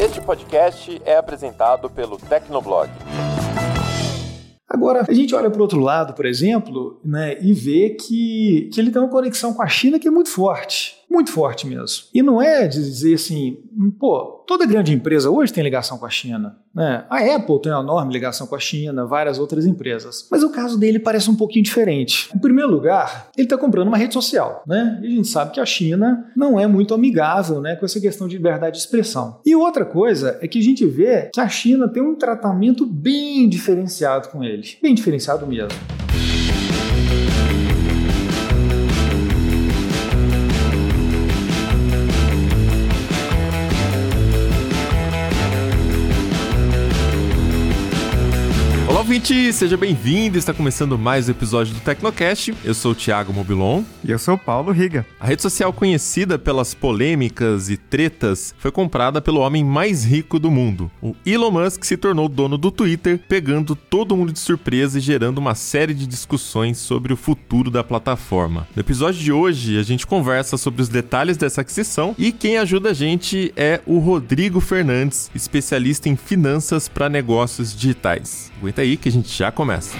Este podcast é apresentado pelo Tecnoblog. Agora, a gente olha para o outro lado, por exemplo, né, e vê que, que ele tem uma conexão com a China que é muito forte muito forte mesmo. E não é dizer assim, pô, toda grande empresa hoje tem ligação com a China. Né? A Apple tem uma enorme ligação com a China, várias outras empresas. Mas o caso dele parece um pouquinho diferente. Em primeiro lugar, ele está comprando uma rede social. Né? E a gente sabe que a China não é muito amigável né, com essa questão de liberdade de expressão. E outra coisa é que a gente vê que a China tem um tratamento bem diferenciado com ele. Bem diferenciado mesmo. Ouvinte, seja bem-vindo. Está começando mais um episódio do Tecnocast. Eu sou o Thiago Mobilon. E eu sou o Paulo Riga. A rede social conhecida pelas polêmicas e tretas foi comprada pelo homem mais rico do mundo. O Elon Musk se tornou dono do Twitter, pegando todo mundo de surpresa e gerando uma série de discussões sobre o futuro da plataforma. No episódio de hoje, a gente conversa sobre os detalhes dessa aquisição e quem ajuda a gente é o Rodrigo Fernandes, especialista em finanças para negócios digitais. Aguenta aí que a gente já começa.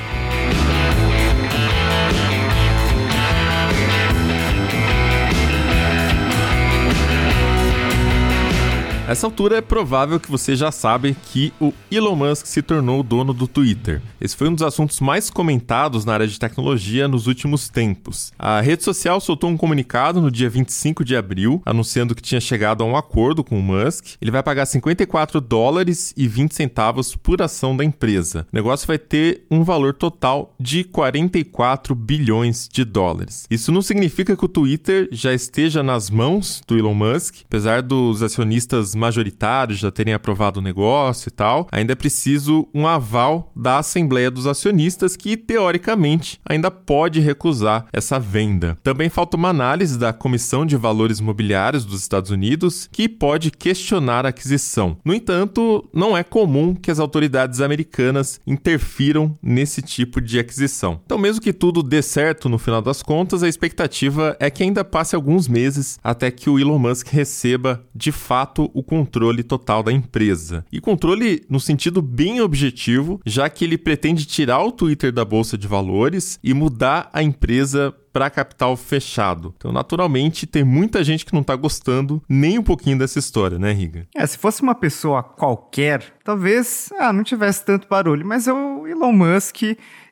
Nessa altura é provável que você já sabe que o Elon Musk se tornou o dono do Twitter. Esse foi um dos assuntos mais comentados na área de tecnologia nos últimos tempos. A rede social soltou um comunicado no dia 25 de abril, anunciando que tinha chegado a um acordo com o Musk. Ele vai pagar 54 dólares e 20 centavos por ação da empresa. O negócio vai ter um valor total de 44 bilhões de dólares. Isso não significa que o Twitter já esteja nas mãos do Elon Musk, apesar dos acionistas majoritários já terem aprovado o negócio e tal, ainda é preciso um aval da Assembleia dos Acionistas, que teoricamente ainda pode recusar essa venda. Também falta uma análise da Comissão de Valores Imobiliários dos Estados Unidos, que pode questionar a aquisição. No entanto, não é comum que as autoridades americanas interfiram nesse tipo de aquisição. Então, mesmo que tudo dê certo no final das contas, a expectativa é que ainda passe alguns meses até que o Elon Musk receba de fato o controle total da empresa. E controle no sentido bem objetivo, já que ele pretende tirar o Twitter da bolsa de valores e mudar a empresa para capital fechado. Então, naturalmente, tem muita gente que não está gostando nem um pouquinho dessa história, né, Riga? É, se fosse uma pessoa qualquer, talvez ah, não tivesse tanto barulho, mas é o Elon Musk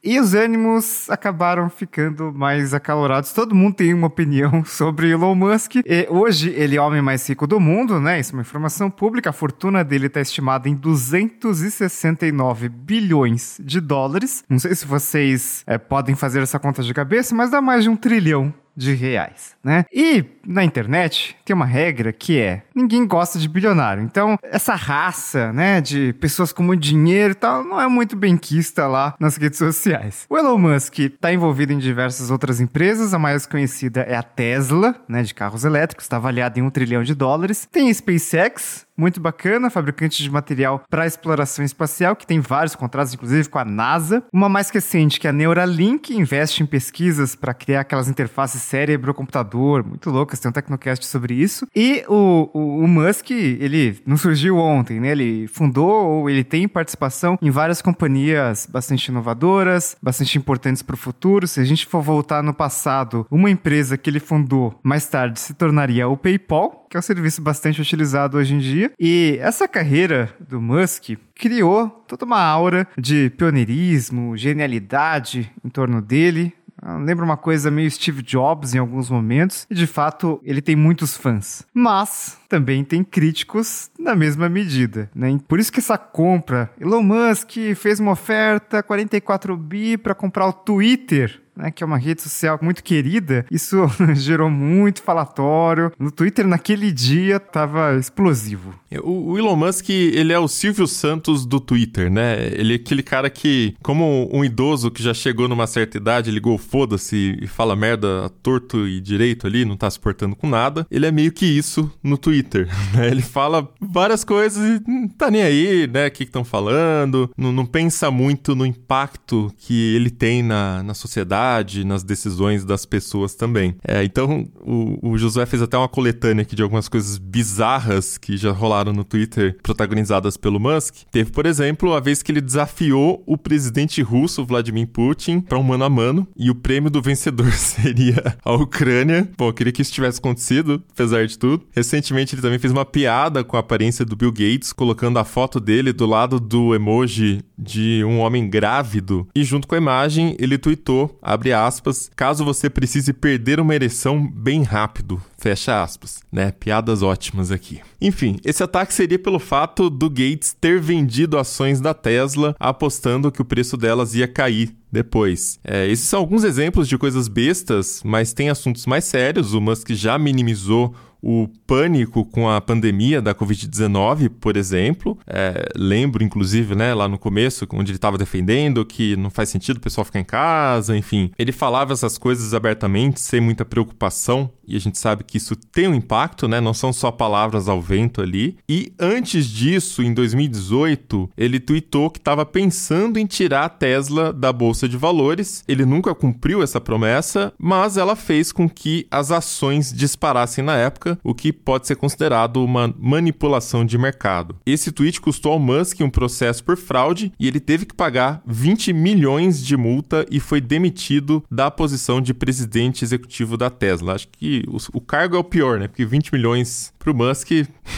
e os ânimos acabaram ficando mais acalorados. Todo mundo tem uma opinião sobre Elon Musk. E hoje ele é o homem mais rico do mundo, né? Isso é uma informação pública. A fortuna dele está estimada em 269 bilhões de dólares. Não sei se vocês é, podem fazer essa conta de cabeça, mas dá mais de um trilhão de reais, né? E na internet tem uma regra que é ninguém gosta de bilionário. Então, essa raça, né, de pessoas com muito dinheiro e tal, não é muito benquista lá nas redes sociais. O Elon Musk está envolvido em diversas outras empresas, a mais conhecida é a Tesla, né, de carros elétricos, está avaliada em um trilhão de dólares. Tem a SpaceX, muito bacana, fabricante de material para exploração espacial, que tem vários contratos, inclusive com a NASA. Uma mais recente, que é a Neuralink, investe em pesquisas para criar aquelas interfaces cérebro-computador, muito loucas, tem um Tecnocast sobre isso. E o, o, o, Musk, ele não surgiu ontem, né? Ele fundou ou ele tem participação em várias companhias bastante inovadoras, bastante importantes para o futuro. Se a gente for voltar no passado, uma empresa que ele fundou mais tarde se tornaria o PayPal, que é um serviço bastante utilizado hoje em dia. E essa carreira do Musk criou toda uma aura de pioneirismo, genialidade em torno dele. Ah, lembra uma coisa meio Steve Jobs em alguns momentos, e de fato ele tem muitos fãs. Mas também tem críticos na mesma medida, né? Por isso que essa compra, Elon Musk fez uma oferta 44 bi para comprar o Twitter né, que é uma rede social muito querida, isso gerou muito falatório. No Twitter, naquele dia, tava explosivo. O, o, Elon Musk, ele é o Silvio Santos do Twitter, né? Ele é aquele cara que, como um idoso que já chegou numa certa idade, ligou foda-se e fala merda torto e direito ali, não tá se portando com nada. Ele é meio que isso no Twitter, né? Ele fala várias coisas e não tá nem aí, né? O que estão falando, não, não pensa muito no impacto que ele tem na, na sociedade nas decisões das pessoas também. É, então, o, o Josué fez até uma coletânea aqui de algumas coisas bizarras que já rolaram no Twitter, protagonizadas pelo Musk. Teve, por exemplo, a vez que ele desafiou o presidente russo, Vladimir Putin, para um mano a mano, e o prêmio do vencedor seria a Ucrânia. Bom, eu queria que isso tivesse acontecido, apesar de tudo. Recentemente, ele também fez uma piada com a aparência do Bill Gates, colocando a foto dele do lado do emoji de um homem grávido. E junto com a imagem, ele tweetou, abre aspas, caso você precise perder uma ereção bem rápido, fecha aspas, né? Piadas ótimas aqui. Enfim, esse ataque seria pelo fato do Gates ter vendido ações da Tesla, apostando que o preço delas ia cair depois. É, esses são alguns exemplos de coisas bestas, mas tem assuntos mais sérios. O Musk já minimizou o pânico com a pandemia da Covid-19, por exemplo. É, lembro, inclusive, né, lá no começo, onde ele estava defendendo que não faz sentido o pessoal ficar em casa, enfim. Ele falava essas coisas abertamente, sem muita preocupação, e a gente sabe que isso tem um impacto, né? Não são só palavras ao vento ali. E antes disso, em 2018, ele tweetou que estava pensando em tirar a Tesla da bolsa de valores. Ele nunca cumpriu essa promessa, mas ela fez com que as ações disparassem na época o que pode ser considerado uma manipulação de mercado. Esse tweet custou ao Musk um processo por fraude e ele teve que pagar 20 milhões de multa e foi demitido da posição de presidente executivo da Tesla. Acho que o, cargo é o pior, né? Porque 20 milhões pro Musk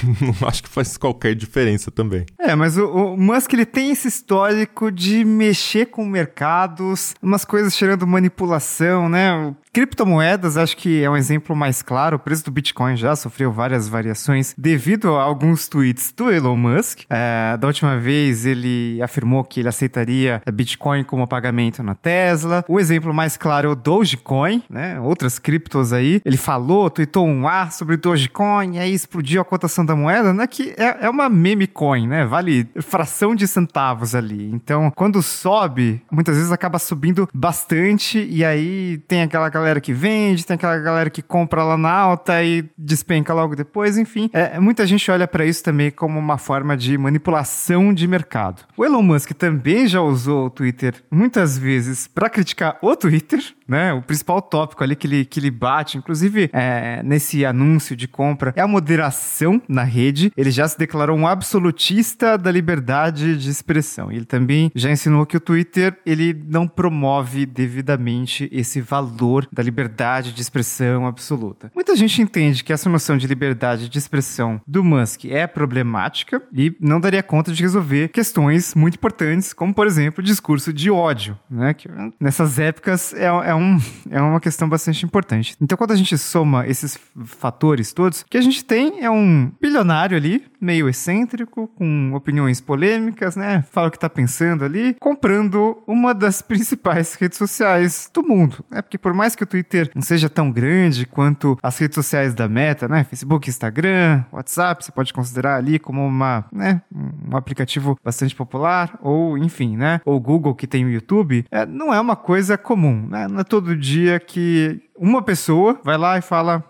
não acho que faz qualquer diferença também. É, mas o, o, Musk ele tem esse histórico de mexer com mercados, umas coisas cheirando manipulação, né? Criptomoedas, acho que é um exemplo mais claro. O preço do Bitcoin já sofreu várias variações devido a alguns tweets do Elon Musk. É, da última vez, ele afirmou que ele aceitaria Bitcoin como pagamento na Tesla. O exemplo mais claro é o Dogecoin, né? Outras criptos aí. Ele falou, tweetou um ar sobre Dogecoin, aí explodiu a cotação da moeda, né? Que é, é uma meme coin, né? Vale fração de centavos ali. Então, quando sobe, muitas vezes acaba subindo bastante, e aí tem aquela galera que vende, tem aquela galera que compra lá na alta e despenca logo depois, enfim. É, muita gente olha para isso também como uma forma de manipulação de mercado. O Elon Musk também já usou o Twitter muitas vezes para criticar o Twitter, né? O principal tópico ali que ele, que ele bate, inclusive é, nesse anúncio de compra, é a moderação na rede. Ele já se declarou um absolutista da liberdade de expressão. Ele também já ensinou que o Twitter ele não promove devidamente esse valor da liberdade de expressão absoluta. Muita gente entende que essa noção de liberdade de expressão do Musk é problemática e não daria conta de resolver questões muito importantes, como por exemplo o discurso de ódio, né? Que nessas épocas é, é um, é uma questão bastante importante. Então, quando a gente soma esses fatores todos, que a gente tem é um bilionário ali, meio excêntrico, com opiniões polêmicas, né? Fala o que tá pensando ali, comprando uma das principais redes sociais do mundo, né? Porque por mais que o Twitter não seja tão grande quanto as redes sociais da Meta, né? Facebook, Instagram, WhatsApp, você pode considerar ali como uma, né? Um aplicativo bastante popular, ou enfim, né? Ou Google que tem o YouTube, é, não é uma coisa comum, né? Não é todo dia que uma pessoa vai lá e fala: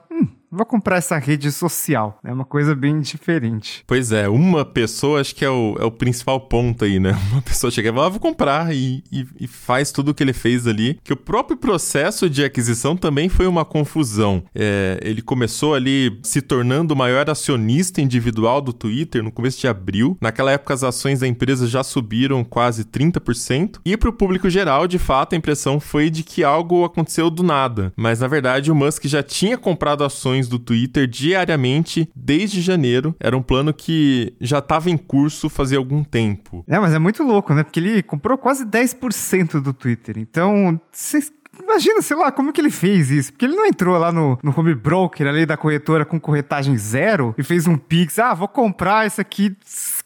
vou comprar essa rede social. É uma coisa bem diferente. Pois é, uma pessoa acho que é o, é o principal ponto aí, né? Uma pessoa chega e fala, ah, vou comprar e, e, e, faz tudo o que ele fez ali. Que o próprio processo de aquisição também foi uma confusão. É, ele começou ali se tornando o maior acionista individual do Twitter no começo de abril. Naquela época as ações da empresa já subiram quase 30%. E para o público geral, de fato, a impressão foi de que algo aconteceu do nada. Mas na verdade o Musk já tinha comprado ações ações do Twitter diariamente desde janeiro. Era um plano que já estava em curso fazia algum tempo. É, mas é muito louco, né? Porque ele comprou quase 10% do Twitter. Então, vocês Imagina, sei lá, como que ele fez isso? Porque ele não entrou lá no, no home broker ali da corretora com corretagem zero e fez um pix. Ah, vou comprar isso aqui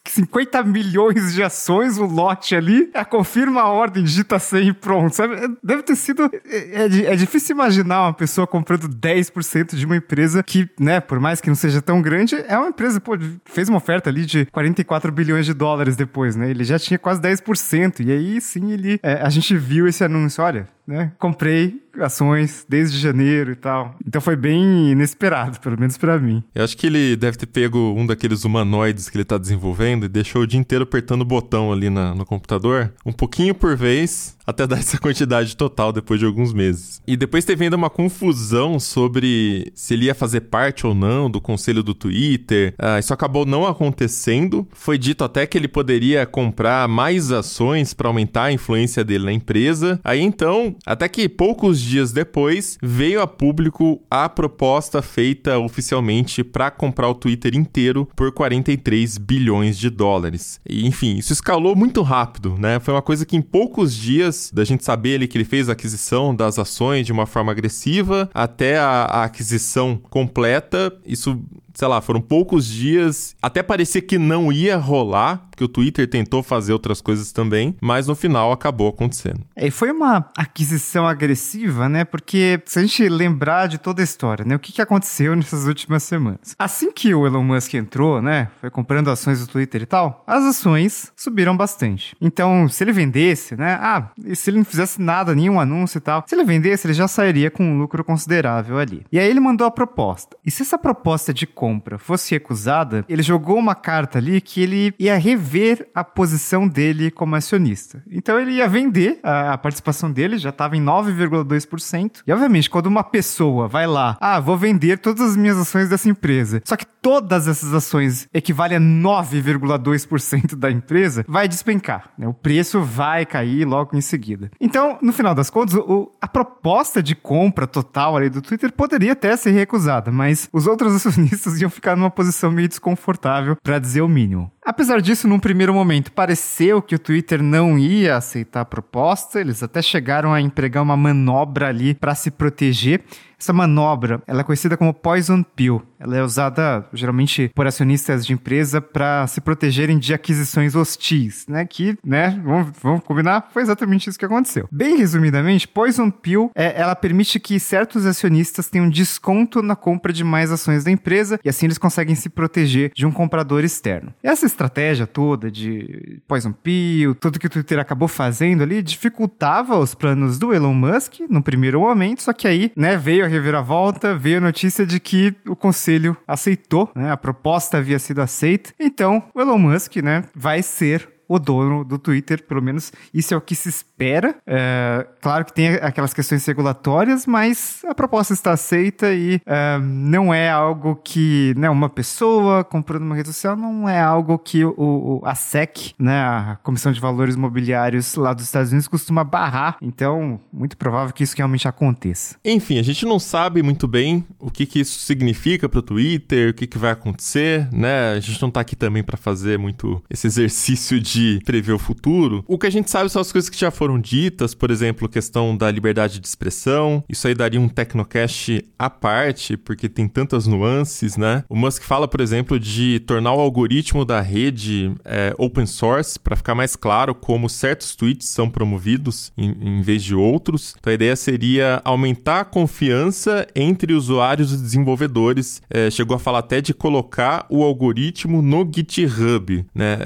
50 milhões de ações, o lote ali, é, confirma a ordem, digita 100 e pronto, sabe? É, deve ter sido... É, é, é difícil imaginar uma pessoa comprando 10% de uma empresa que, né, por mais que não seja tão grande, é uma empresa, pô, fez uma oferta ali de 44 bilhões de dólares depois, né? Ele já tinha quase 10%, e aí sim ele... É, a gente viu esse anúncio, olha, né? Comprei ações desde janeiro e tal. Então foi bem inesperado, pelo menos para mim. Eu acho que ele deve ter pego um daqueles humanoides que ele tá desenvolvendo e deixou o dia inteiro apertando o botão ali na, no computador, um pouquinho por vez, até dar essa quantidade total depois de alguns meses. E depois teve ainda uma confusão sobre se ele ia fazer parte ou não do conselho do Twitter. Ah, isso acabou não acontecendo. Foi dito até que ele poderia comprar mais ações para aumentar a influência dele na empresa. Aí então, até que poucos dias depois, veio a público a proposta feita oficialmente para comprar o Twitter inteiro por 43 bilhões de dólares. E enfim, isso escalou muito rápido, né? Foi uma coisa que em poucos dias da gente saber ali que ele fez a aquisição das ações de uma forma agressiva até a, a aquisição completa. Isso sei lá, foram poucos dias, até parecia que não ia rolar, porque o Twitter tentou fazer outras coisas também, mas no final acabou acontecendo. É, e foi uma aquisição agressiva, né? Porque se a gente lembrar de toda a história, né? O que, que aconteceu nessas últimas semanas? Assim que o Elon Musk entrou, né? Foi comprando ações do Twitter e tal, as ações subiram bastante. Então, se ele vendesse, né? Ah, e se ele não fizesse nada, nenhum anúncio e tal, se ele vendesse, ele já sairia com um lucro considerável ali. E aí ele mandou a proposta. E se essa proposta de compra fosse recusada, ele jogou uma carta ali que ele ia rever a posição dele como acionista. Então ele ia vender a, a participação dele, já estava em 9,2%. E obviamente, quando uma pessoa vai lá, ah, vou vender todas as minhas ações dessa empresa, só que todas essas ações equivalem a 9,2% da empresa, vai despencar. Né? O preço vai cair logo em seguida. Então, no final das contas, o, a proposta de compra total ali do Twitter poderia até ser recusada, mas os outros acionistas iam ficar numa posição meio desconfortável, para dizer o mínimo. Apesar disso, num primeiro momento, pareceu que o Twitter não ia aceitar a proposta, eles até chegaram a empregar uma manobra ali para se proteger. Essa manobra, ela é conhecida como poison pill. Ela é usada geralmente por acionistas de empresa para se protegerem de aquisições hostis, né? Que, né, vamos, vamos combinar, foi exatamente isso que aconteceu. Bem resumidamente, poison pill, é, ela permite que certos acionistas tenham desconto na compra de mais ações da empresa e assim eles conseguem se proteger de um comprador externo. Essa estratégia toda de poison pill, tudo que o Twitter acabou fazendo ali, dificultava os planos do Elon Musk no primeiro momento, só que aí, né, veio a reviravolta, veio a notícia de que o conselho aceitou, né, a proposta havia sido aceita, então o Elon Musk, né, vai ser o dono do Twitter, pelo menos isso é o que se espera. É, claro que tem aquelas questões regulatórias, mas a proposta está aceita e é, não é algo que né, uma pessoa comprando uma rede social não é algo que o, o, a SEC, né, a Comissão de Valores Imobiliários lá dos Estados Unidos, costuma barrar. Então, muito provável que isso realmente aconteça. Enfim, a gente não sabe muito bem o que, que isso significa para o Twitter, o que, que vai acontecer, né? A gente não está aqui também para fazer muito esse exercício de de prever o futuro, o que a gente sabe são as coisas que já foram ditas, por exemplo, questão da liberdade de expressão. Isso aí daria um Tecnocast à parte, porque tem tantas nuances, né? O Musk fala, por exemplo, de tornar o algoritmo da rede é, open source, para ficar mais claro como certos tweets são promovidos em, em vez de outros. Então a ideia seria aumentar a confiança entre usuários e desenvolvedores. É, chegou a falar até de colocar o algoritmo no GitHub, né?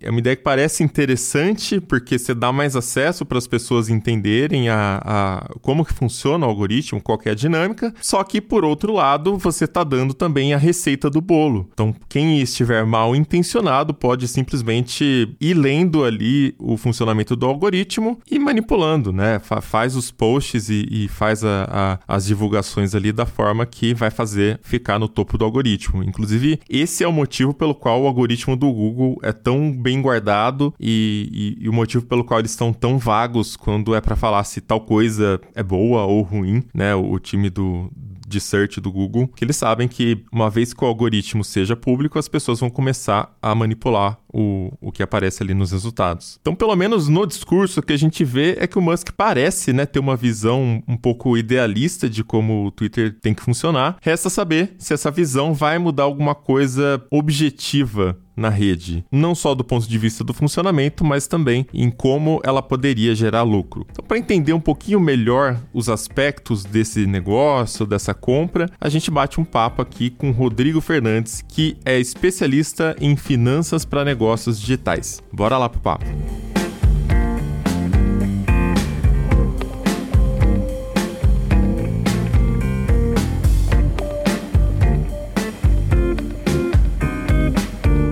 É uma ideia que parece interessante porque você dá mais acesso para as pessoas entenderem a, a, como que funciona o algoritmo, qual é a dinâmica, só que por outro lado você está dando também a receita do bolo. Então quem estiver mal intencionado pode simplesmente ir lendo ali o funcionamento do algoritmo e manipulando, né? Fa faz os posts e, e faz a, a, as divulgações ali da forma que vai fazer ficar no topo do algoritmo. Inclusive esse é o motivo pelo qual o algoritmo do Google é tão bem guardado e, e, e, o motivo pelo qual eles estão tão vagos quando é para falar se tal coisa é boa ou ruim, né? O, o time do, de search do Google, que eles sabem que uma vez que o algoritmo seja público, as pessoas vão começar a manipular o, o que aparece ali nos resultados. Então, pelo menos no discurso, o que a gente vê é que o Musk parece né, ter uma visão um pouco idealista de como o Twitter tem que funcionar. Resta saber se essa visão vai mudar alguma coisa objetiva na rede, não só do ponto de vista do funcionamento, mas também em como ela poderia gerar lucro. Então, para entender um pouquinho melhor os aspectos desse negócio, dessa compra, a gente bate um papo aqui com Rodrigo Fernandes, que é especialista em finanças para negócios digitais. Bora lá pro papo.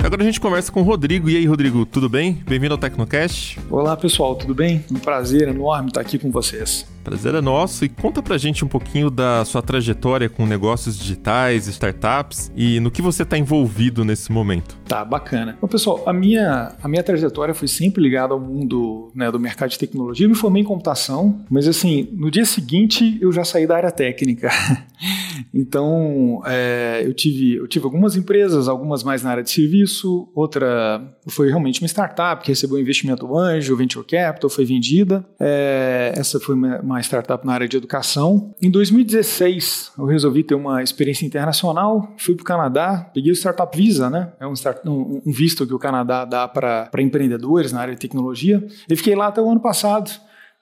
Agora a gente conversa com o Rodrigo. E aí, Rodrigo, tudo bem? Bem-vindo ao Tecnocast. Olá, pessoal, tudo bem? Um prazer enorme estar aqui com vocês. Prazer é nosso e conta pra gente um pouquinho da sua trajetória com negócios digitais, startups e no que você está envolvido nesse momento. Tá, bacana. Bom, pessoal, a minha, a minha trajetória foi sempre ligada ao mundo né, do mercado de tecnologia. Eu me formei em computação, mas assim, no dia seguinte eu já saí da área técnica. então, é, eu, tive, eu tive algumas empresas, algumas mais na área de serviço, outra foi realmente uma startup que recebeu investimento anjo, venture capital, foi vendida. É, essa foi uma, uma startup na área de educação. Em 2016, eu resolvi ter uma experiência internacional, fui para o Canadá, peguei o Startup Visa, né? É um, start, um, um visto que o Canadá dá para empreendedores na área de tecnologia. E fiquei lá até o ano passado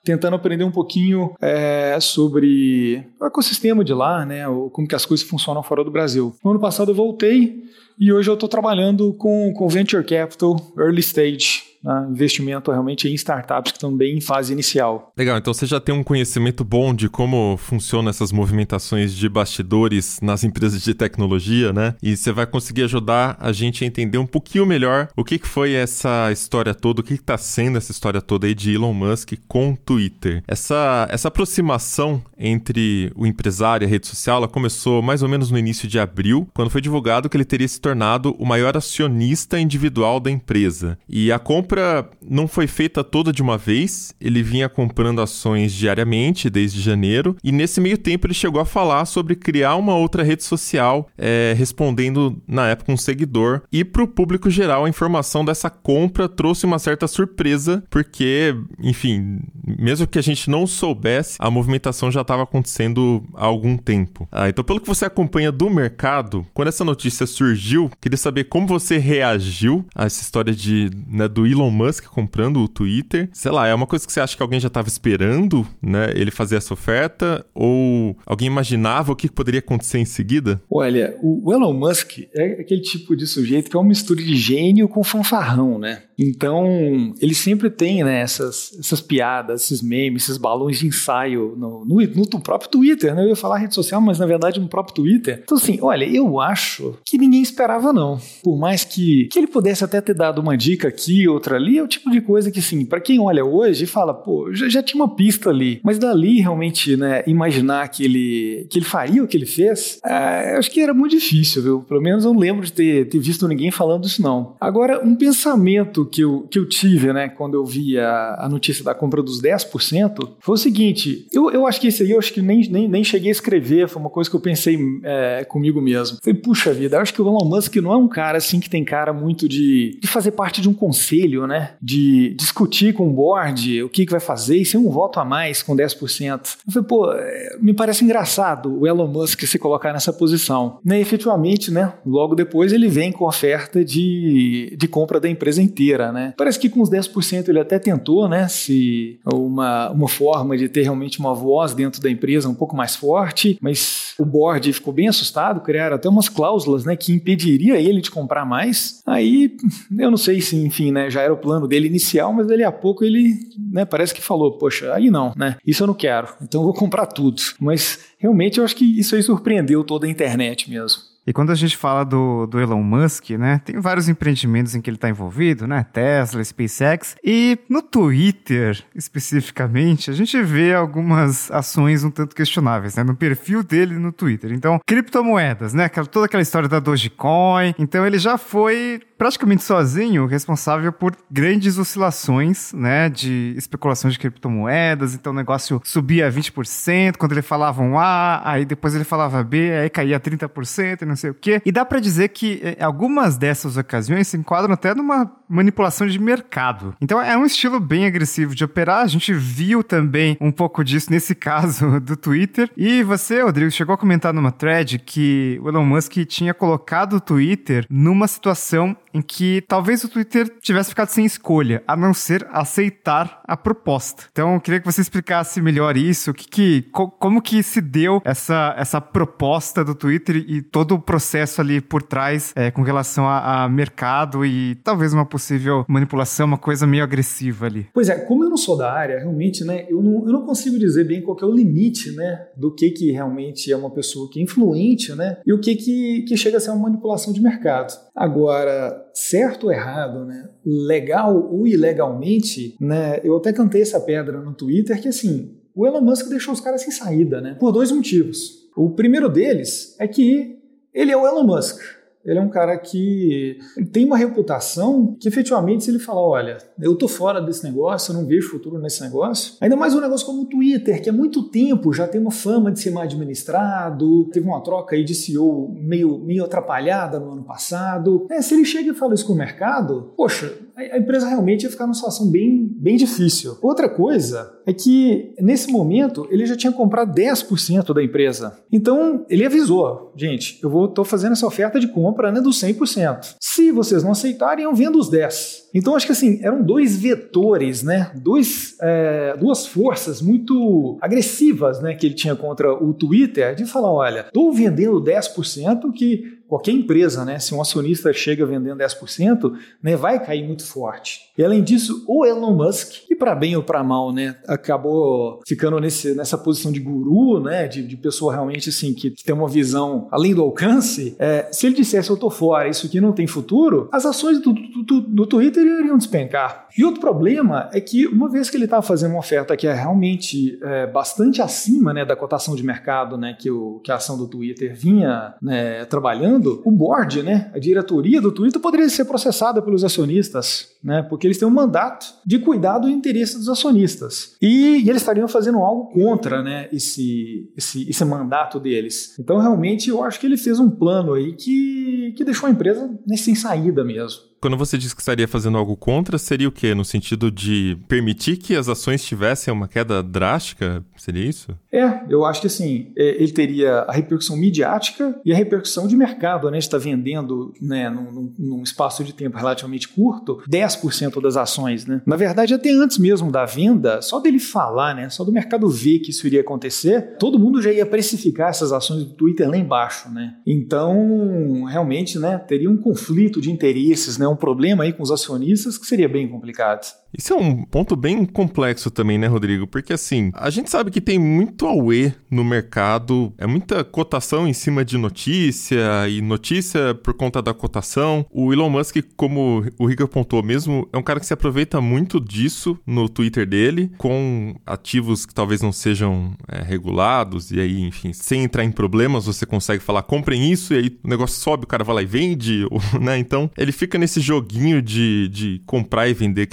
tentando aprender um pouquinho é, sobre o ecossistema de lá, né, como que as coisas funcionam fora do Brasil. No ano passado eu voltei e hoje eu estou trabalhando com, com Venture Capital Early Stage, né, investimento realmente em startups que estão bem em fase inicial. Legal, então você já tem um conhecimento bom de como funcionam essas movimentações de bastidores nas empresas de tecnologia, né? E você vai conseguir ajudar a gente a entender um pouquinho melhor o que, que foi essa história toda, o que está sendo essa história toda aí de Elon Musk com o Twitter. Essa, essa aproximação entre o empresário e a rede social ela começou mais ou menos no início de abril, quando foi divulgado que ele teria se tornado o maior acionista individual da empresa. E a compra não foi feita toda de uma vez, ele vinha comprando ações diariamente desde janeiro, e nesse meio tempo ele chegou a falar sobre criar uma outra rede social, é, respondendo na época um seguidor. E para o público geral, a informação dessa compra trouxe uma certa surpresa, porque, enfim, mesmo que a gente não soubesse, a movimentação já estava acontecendo há algum tempo. Ah, então, pelo que você acompanha do mercado, quando essa notícia surgiu, queria saber como você reagiu a essa história de, né, do Elon Musk comprando o Twitter. Sei lá, é uma coisa que você acha que alguém já estava esperando, né? Ele fazer essa oferta? Ou alguém imaginava o que poderia acontecer em seguida? Olha, o Elon Musk é aquele tipo de sujeito que é uma mistura de gênio com fanfarrão, né? Então, ele sempre tem né, essas, essas piadas, esses memes, esses balões de ensaio no, no, no, próprio Twitter, né? Eu ia falar rede social, mas na verdade no próprio Twitter. Então, assim, olha, eu acho que ninguém esperava, não. Por mais que, que ele pudesse até ter dado uma dica aqui, outra ali, é o tipo de coisa que, assim, para quem olha hoje fala, pô, já, já, tinha uma pista ali. Mas dali, realmente, né, imaginar que ele, que ele faria o que ele fez, é, acho que era muito difícil, viu? Pelo menos eu não lembro de ter, ter visto ninguém falando isso, não. Agora, um pensamento que eu, que eu tive, né, quando eu vi a, a notícia da compra dos 10%, foi o seguinte: eu, eu acho que esse aí eu acho que nem, nem, nem cheguei a escrever, foi uma coisa que eu pensei é, comigo mesmo. Falei, puxa vida, eu acho que o Elon Musk não é um cara assim que tem cara muito de, de fazer parte de um conselho, né? De discutir com o board o que, que vai fazer e ser um voto a mais com 10%. Eu falei, pô, é, me parece engraçado o Elon Musk se colocar nessa posição. E, efetivamente, né? Logo depois ele vem com oferta de, de compra da empresa inteira né? Parece que com os 10% ele até tentou, né? Se uma, uma forma de ter realmente uma voz dentro da empresa um pouco mais forte, mas o board ficou bem assustado, criaram até umas cláusulas, né? Que impediria ele de comprar mais. Aí, eu não sei se, enfim, né? Já era o plano dele inicial, mas dali a pouco ele, né? Parece que falou, poxa, aí não, né? Isso eu não quero, então eu vou comprar tudo. Mas realmente eu acho que isso aí surpreendeu toda a internet mesmo. E quando a gente fala do, do Elon Musk, né, tem vários empreendimentos em que ele está envolvido, né, Tesla, SpaceX, e no Twitter, especificamente, a gente vê algumas ações um tanto questionáveis, né, no perfil dele no Twitter. Então, criptomoedas, né, toda aquela história da Dogecoin, então ele já foi praticamente sozinho responsável por grandes oscilações, né, de especulações de criptomoedas, então o negócio subia 20%, quando ele falava um A, aí depois ele falava B, aí caía 30% e não sei o quê. E dá para dizer que eh, algumas dessas ocasiões se enquadram até numa manipulação de mercado. Então é um estilo bem agressivo de operar, a gente viu também um pouco disso nesse caso do Twitter. E você, Rodrigo, chegou a comentar numa thread que o Elon Musk tinha colocado o Twitter numa situação em que talvez o Twitter tivesse ficado sem escolha, a não ser aceitar a proposta. Então, eu queria que você explicasse melhor isso, que, que co como que se deu essa, essa proposta do Twitter e todo o processo ali por trás é, com relação a, a, mercado e talvez uma possível manipulação, uma coisa meio agressiva ali. Pois é, como eu não sou da área, realmente, né, eu não, eu não consigo dizer bem qual é o limite, né, do que que realmente é uma pessoa que é influente, né, e o que que, que chega a ser uma manipulação de mercado. Agora, certo ou errado, né, legal ou ilegalmente, né, eu até cantei essa pedra no Twitter que assim, o Elon Musk deixou os caras sem saída, né, por dois motivos. O primeiro deles é que ele é o Elon Musk. Ele é um cara que tem uma reputação que efetivamente se ele falar, olha, eu tô fora desse negócio, eu não vejo futuro nesse negócio. Ainda mais um negócio como o Twitter, que há muito tempo já tem uma fama de ser mal administrado, teve uma troca aí de CEO meio, meio atrapalhada no ano passado. É, se ele chega e fala isso com o mercado, poxa, a empresa realmente ia ficar numa situação bem, bem difícil. Outra coisa é que, nesse momento, ele já tinha comprado 10% da empresa. Então, ele avisou, gente, eu estou fazendo essa oferta de compra né, dos 100%. Se vocês não aceitarem, eu vendo os 10%. Então, acho que assim, eram dois vetores, né? Dois, é, duas forças muito agressivas né, que ele tinha contra o Twitter de falar: olha, estou vendendo 10%, que qualquer empresa, né, se um acionista chega vendendo 10%, né, vai cair muito forte. E além disso, o Elon Musk, que para bem ou para mal, né, acabou ficando nesse, nessa posição de guru, né, de, de pessoa realmente assim que, tem uma visão além do alcance, é, se ele dissesse eu tô fora, isso aqui não tem futuro, as ações do, do, do, do Twitter iriam despencar. E outro problema é que uma vez que ele estava fazendo uma oferta que é realmente é, bastante acima, né, da cotação de mercado, né, que, o, que a ação do Twitter vinha né, trabalhando, o board, né, a diretoria do Twitter poderia ser processada pelos acionistas, né, porque eles têm um mandato de cuidar do interesse dos acionistas. E, e eles estariam fazendo algo contra né, esse, esse, esse mandato deles. Então, realmente, eu acho que ele fez um plano aí que, que deixou a empresa sem saída mesmo. Quando você diz que estaria fazendo algo contra, seria o quê? No sentido de permitir que as ações tivessem uma queda drástica? Seria isso? É, eu acho que assim, ele teria a repercussão midiática e a repercussão de mercado, né? Está vendendo né, num, num, espaço de tempo relativamente curto 10% das ações, né? Na verdade, até antes mesmo da venda, só dele falar, né? Só do mercado ver que isso iria acontecer, todo mundo já ia precificar essas ações do Twitter lá embaixo, né? Então, realmente, né? Teria um conflito de interesses, né? um problema aí com os acionistas que seria bem complicado. Isso é um ponto bem complexo também, né, Rodrigo? Porque assim, a gente sabe que tem muito AUE no mercado, é muita cotação em cima de notícia e notícia por conta da cotação. O Elon Musk, como o Rico apontou mesmo, é um cara que se aproveita muito disso no Twitter dele, com ativos que talvez não sejam é, regulados, e aí, enfim, sem entrar em problemas, você consegue falar, comprem isso, e aí o negócio sobe, o cara vai lá e vende, né? Então, ele fica nesse joguinho de, de comprar e vender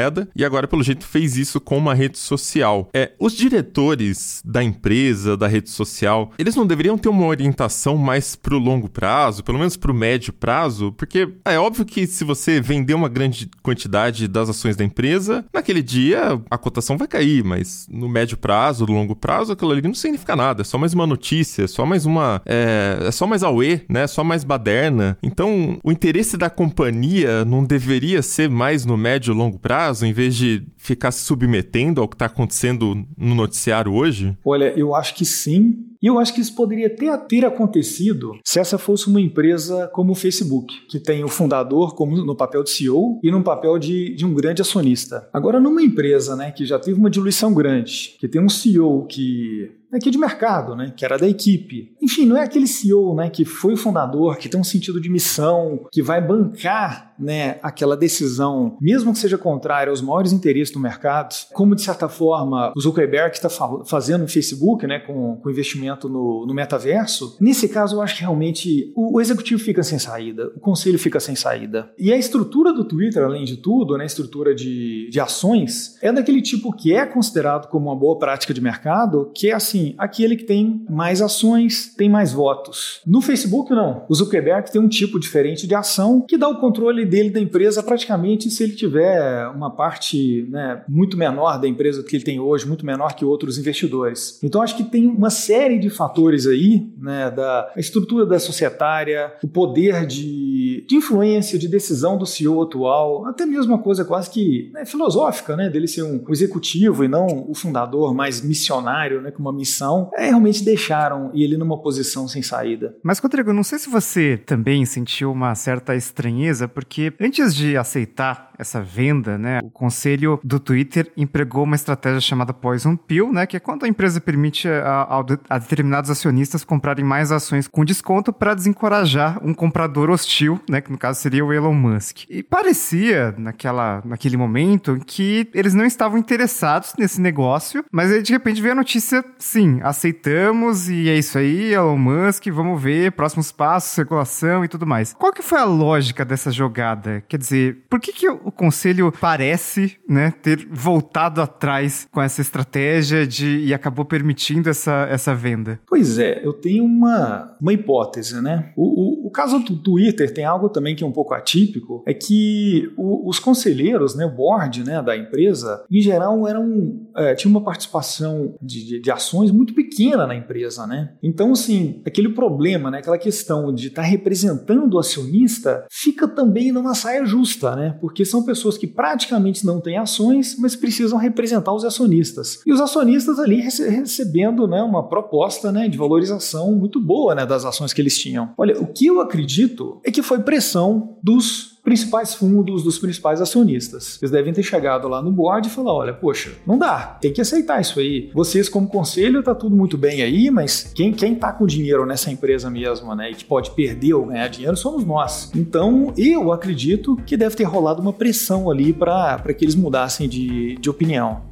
criptomoeda e agora, pelo jeito, fez isso com uma rede social. É, os diretores da empresa, da rede social, eles não deveriam ter uma orientação mais pro longo prazo, pelo menos pro médio prazo, porque é óbvio que se você vender uma grande quantidade das ações da empresa, naquele dia a cotação vai cair, mas no médio prazo, no longo prazo, aquilo ali não significa nada, é só mais uma notícia, é só mais uma. É, é só mais auê, né? É só mais baderna. Então, o interesse da companhia não deveria ser mais no médio e longo prazo, em vez de ficar se submetendo ao que está acontecendo no noticiário hoje? Olha, eu acho que sim. E eu acho que isso poderia ter, ter acontecido se essa fosse uma empresa como o Facebook, que tem o fundador como no papel de CEO e no papel de, de um grande acionista. Agora, numa empresa né, que já teve uma diluição grande, que tem um CEO que aqui de mercado, né, que era da equipe. Enfim, não é aquele CEO, né, que foi o fundador, que tem um sentido de missão, que vai bancar, né, aquela decisão, mesmo que seja contrária aos maiores interesses do mercado, como de certa forma o Zuckerberg está fazendo no Facebook, né, com, com investimento investimento no, no metaverso, nesse caso eu acho que realmente o, o, executivo fica sem saída, o conselho fica sem saída. E a estrutura do Twitter, além de tudo, né, a estrutura de, de ações, é daquele tipo que é considerado como uma boa prática de mercado, que é assim, aquele que tem mais ações, tem mais votos. No Facebook, não. O Zuckerberg tem um tipo diferente de ação que dá o controle dele da empresa praticamente se ele tiver uma parte né, muito menor da empresa que ele tem hoje, muito menor que outros investidores. Então acho que tem uma série de fatores aí, né, da estrutura da societária, o poder de, de influência, de decisão do CEO atual, até mesmo uma coisa quase que né, filosófica, né, dele ser um, um, executivo e não o fundador mais missionário, né, com uma missão, é, realmente deixaram ele numa posição sem saída. Mas, Rodrigo, não sei se você também sentiu uma certa estranheza, porque antes de aceitar essa venda, né, o conselho do Twitter empregou uma estratégia chamada Poison Pill, né, que é quando a empresa permite a, a, determinados acionistas comprarem mais ações com desconto para desencorajar um comprador hostil, né, que no caso seria o Elon Musk. E parecia naquela, naquele momento que eles não estavam interessados nesse negócio, mas aí de repente veio a notícia, sim, aceitamos e é isso aí, Elon Musk, vamos ver próximos passos, regulação e tudo mais. Qual que foi a lógica dessa jogada? Quer dizer, por que que o conselho parece, né, ter voltado atrás com essa estratégia de e acabou permitindo essa, essa venda? Pois é, eu tenho uma, uma hipótese, né? O, o, o caso do Twitter tem algo também que é um pouco atípico, é que o, os conselheiros, né, o board né, da empresa, em geral eram é, tinha uma participação de, de, de, ações muito pequena na empresa, né? Então, assim, aquele problema, né, aquela questão de estar tá representando o acionista fica também numa saia justa, né? Porque são pessoas que praticamente não têm ações, mas precisam representar os acionistas. E os acionistas ali recebendo né, uma proposta né, de valorização muito boa né, das ações que eles tinham. Olha, o que eu acredito é que foi pressão dos principais fundos, dos principais acionistas. Eles devem ter chegado lá no board e falar: olha, poxa, não dá, tem que aceitar isso aí. Vocês, como conselho, tá tudo muito bem aí, mas quem, quem tá com dinheiro nessa empresa mesmo, né, e que pode perder ou ganhar dinheiro somos nós. Então, eu acredito que deve ter rolado uma pressão ali para que eles mudassem de, de opinião.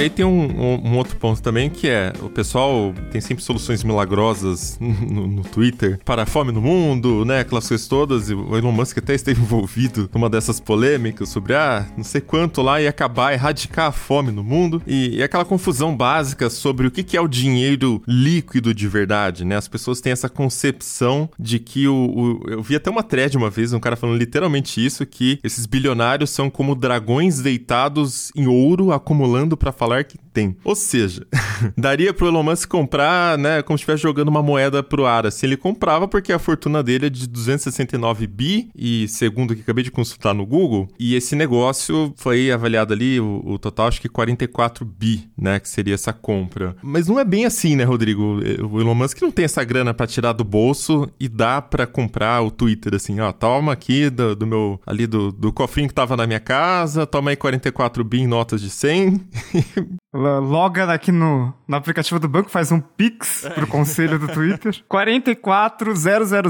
E aí tem um, um, outro ponto também que é: o pessoal tem sempre soluções milagrosas no, no, Twitter para a fome no mundo, né? Aquelas coisas todas. E o Elon Musk até esteve envolvido numa dessas polêmicas sobre, ah, não sei quanto lá ia acabar, erradicar a fome no mundo. E, e aquela confusão básica sobre o que, que é o dinheiro líquido de verdade, né? As pessoas têm essa concepção de que o, o. Eu vi até uma thread uma vez, um cara falando literalmente isso: que esses bilionários são como dragões deitados em ouro acumulando para falar falar que tem. Ou seja, daria pro Elon Musk comprar, né, como se estivesse jogando uma moeda pro ar. Assim, ele comprava porque a fortuna dele é de 269 bi, e segundo o que acabei de consultar no Google, e esse negócio foi avaliado ali, o, o total acho que 44 bi, né, que seria essa compra. Mas não é bem assim, né, Rodrigo? O Elon Musk não tem essa grana para tirar do bolso e dá para comprar o Twitter, assim, ó, toma aqui do, do meu, ali do, do cofrinho que tava na minha casa, toma aí 44 bi em notas de 100 Loga aqui no, no aplicativo do banco, faz um pix pro conselho do Twitter. 44 000 000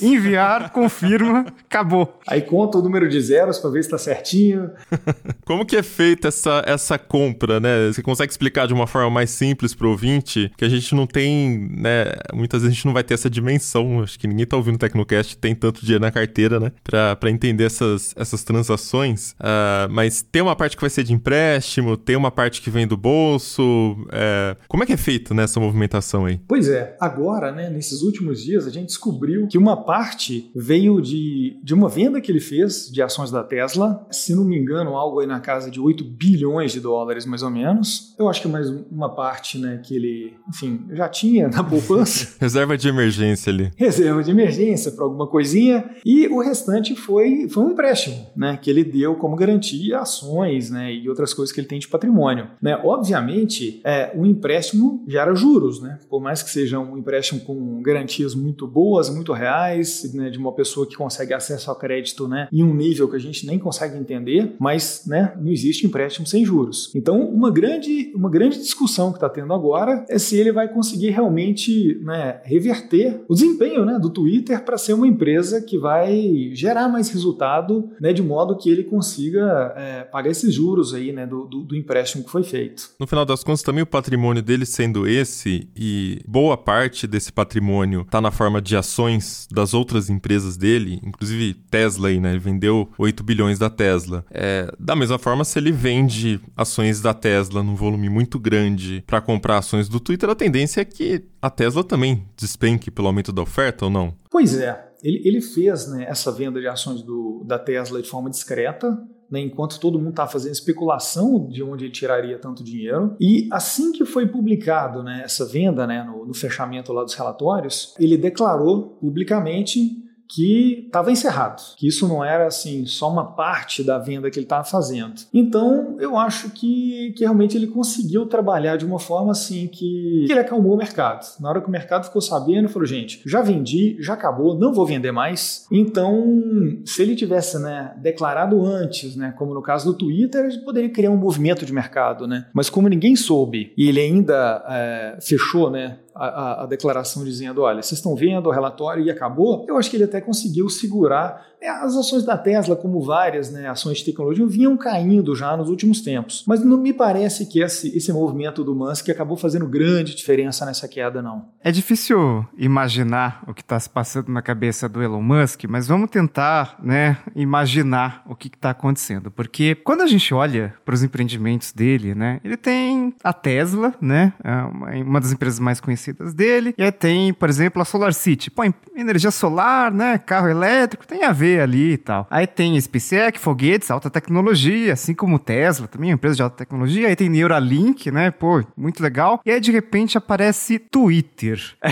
Enviar, confirma, acabou. Aí conta o número de zeros pra ver se tá certinho. Como que é feita essa, essa compra, né? Você consegue explicar de uma forma mais simples pro ouvinte? Que a gente não tem, né? Muitas vezes a gente não vai ter essa dimensão. Acho que ninguém tá ouvindo o Tecnocast tem tanto dinheiro na carteira, né? Pra, pra entender essas, essas transações. Uh, mas tem uma parte que vai ser de empréstimo, tem uma parte que vem do bolso. É... Como é que é feito nessa movimentação aí? Pois é, agora, né, nesses últimos dias, a gente descobriu que uma parte veio de, de uma venda que ele fez de ações da Tesla, se não me engano, algo aí na casa de 8 bilhões de dólares, mais ou menos. Eu acho que mais uma parte, né, que ele, enfim, já tinha na poupança. Reserva de emergência ali. Reserva de emergência para alguma coisinha. E o restante foi, foi um empréstimo, né, que ele deu como garantia ações né, e outras coisas que ele tem de patrimônio. Né? Obviamente, é, o empréstimo gera juros, né? por mais que seja um empréstimo com garantias muito boas, muito reais, né, de uma pessoa que consegue acesso ao crédito né, em um nível que a gente nem consegue entender, mas né, não existe empréstimo sem juros. Então, uma grande, uma grande discussão que está tendo agora é se ele vai conseguir realmente né, reverter o desempenho né, do Twitter para ser uma empresa que vai gerar mais resultado, né, de modo que ele consiga é, pagar esses juros aí, né, do, do, do, empréstimo que foi feito. No final das contas, também o patrimônio dele sendo esse, e boa parte desse patrimônio está na forma de ações das outras empresas dele, inclusive Tesla aí, né, ele vendeu 8 bilhões da Tesla. É, da mesma forma, se ele vende ações da Tesla num volume muito grande para comprar ações do Twitter, a tendência é que a Tesla também despenque pelo aumento da oferta ou não? Pois é, ele, ele fez né, essa venda de ações do, da Tesla de forma discreta, né, enquanto todo mundo está fazendo especulação de onde ele tiraria tanto dinheiro. E assim que foi publicado né, essa venda, né, no, no fechamento lá dos relatórios, ele declarou publicamente que estava encerrado, que isso não era assim só uma parte da venda que ele estava fazendo. Então eu acho que, que realmente ele conseguiu trabalhar de uma forma assim que, que ele acalmou o mercado. Na hora que o mercado ficou sabendo, falou gente, já vendi, já acabou, não vou vender mais. Então se ele tivesse né, declarado antes, né, como no caso do Twitter, ele poderia criar um movimento de mercado, né? Mas como ninguém soube e ele ainda é, fechou, né, a, a, declaração dizendo: olha, vocês estão vendo o relatório e acabou, eu acho que ele até conseguiu segurar. É, as ações da Tesla, como várias né, ações de tecnologia, vinham caindo já nos últimos tempos. Mas não me parece que esse, esse movimento do Musk acabou fazendo grande diferença nessa queda, não. É difícil imaginar o que está se passando na cabeça do Elon Musk, mas vamos tentar né, imaginar o que está acontecendo. Porque quando a gente olha para os empreendimentos dele, né, ele tem a Tesla, né, é uma das empresas mais conhecidas dele. E aí tem, por exemplo, a Solar City. Pô, energia solar, né? Carro elétrico, tem a ver ali e tal. Aí tem SpaceX, foguetes, alta tecnologia, assim como Tesla, também empresa de alta tecnologia. Aí tem Neuralink, né? Pô, muito legal. E aí de repente aparece Twitter.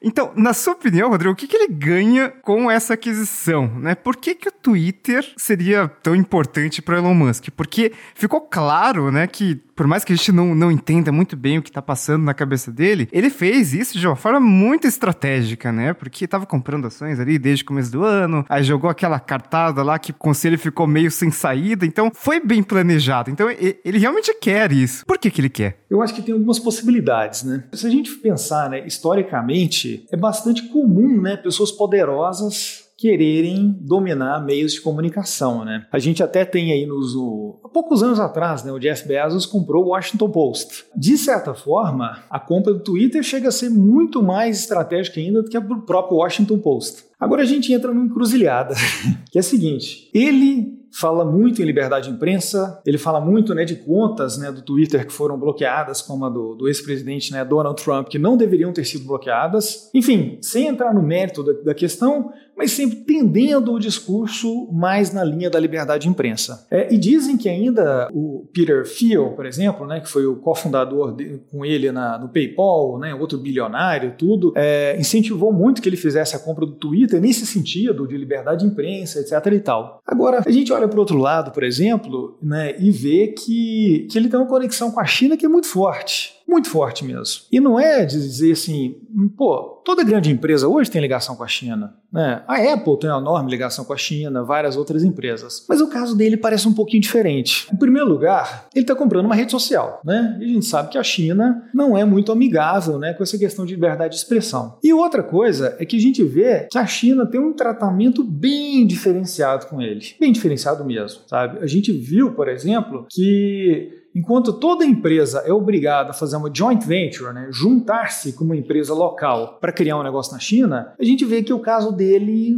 Então, na sua opinião, Rodrigo, o que, que ele ganha com essa aquisição? Né? Por que, que o Twitter seria tão importante para Elon Musk? Porque ficou claro né, que por mais que a gente não, não entenda muito bem o que tá passando na cabeça dele, ele fez isso de uma forma muito estratégica, né? Porque tava comprando ações ali desde o começo do ano, aí jogou aquela cartada lá que o conselho ficou meio sem saída, então foi bem planejado. Então ele realmente quer isso. Por que que ele quer? Eu acho que tem algumas possibilidades, né? Se a gente pensar, né, historicamente, é bastante comum, né, pessoas poderosas quererem dominar meios de comunicação, né? A gente até tem aí nos há poucos anos atrás, né, o Jeff Bezos comprou o Washington Post. De certa forma, a compra do Twitter chega a ser muito mais estratégica ainda do que a do próprio Washington Post. Agora a gente entra numa encruzilhada, que é a seguinte: ele fala muito em liberdade de imprensa, ele fala muito né, de contas né, do Twitter que foram bloqueadas, como a do, do ex-presidente né, Donald Trump, que não deveriam ter sido bloqueadas. Enfim, sem entrar no mérito da, da questão, mas sempre tendendo o discurso mais na linha da liberdade de imprensa. É, e dizem que ainda o Peter Thiel, por exemplo, né, que foi o cofundador de, com ele na, no PayPal, né, outro bilionário, tudo, é, incentivou muito que ele fizesse a compra do Twitter nesse sentido de liberdade de imprensa, etc. e tal. Agora, a gente olha para o outro lado, por exemplo, né, e vê que, que ele tem uma conexão com a China que é muito forte muito forte mesmo. E não é dizer assim, pô, toda grande empresa hoje tem ligação com a China. Né? A Apple tem uma enorme ligação com a China, várias outras empresas. Mas o caso dele parece um pouquinho diferente. Em primeiro lugar, ele está comprando uma rede social. Né? E a gente sabe que a China não é muito amigável né, com essa questão de liberdade de expressão. E outra coisa é que a gente vê que a China tem um tratamento bem diferenciado com ele. Bem diferenciado mesmo, sabe? A gente viu, por exemplo, que Enquanto toda empresa é obrigada a fazer uma joint venture, né, juntar-se com uma empresa local para criar um negócio na China, a gente vê que o caso dele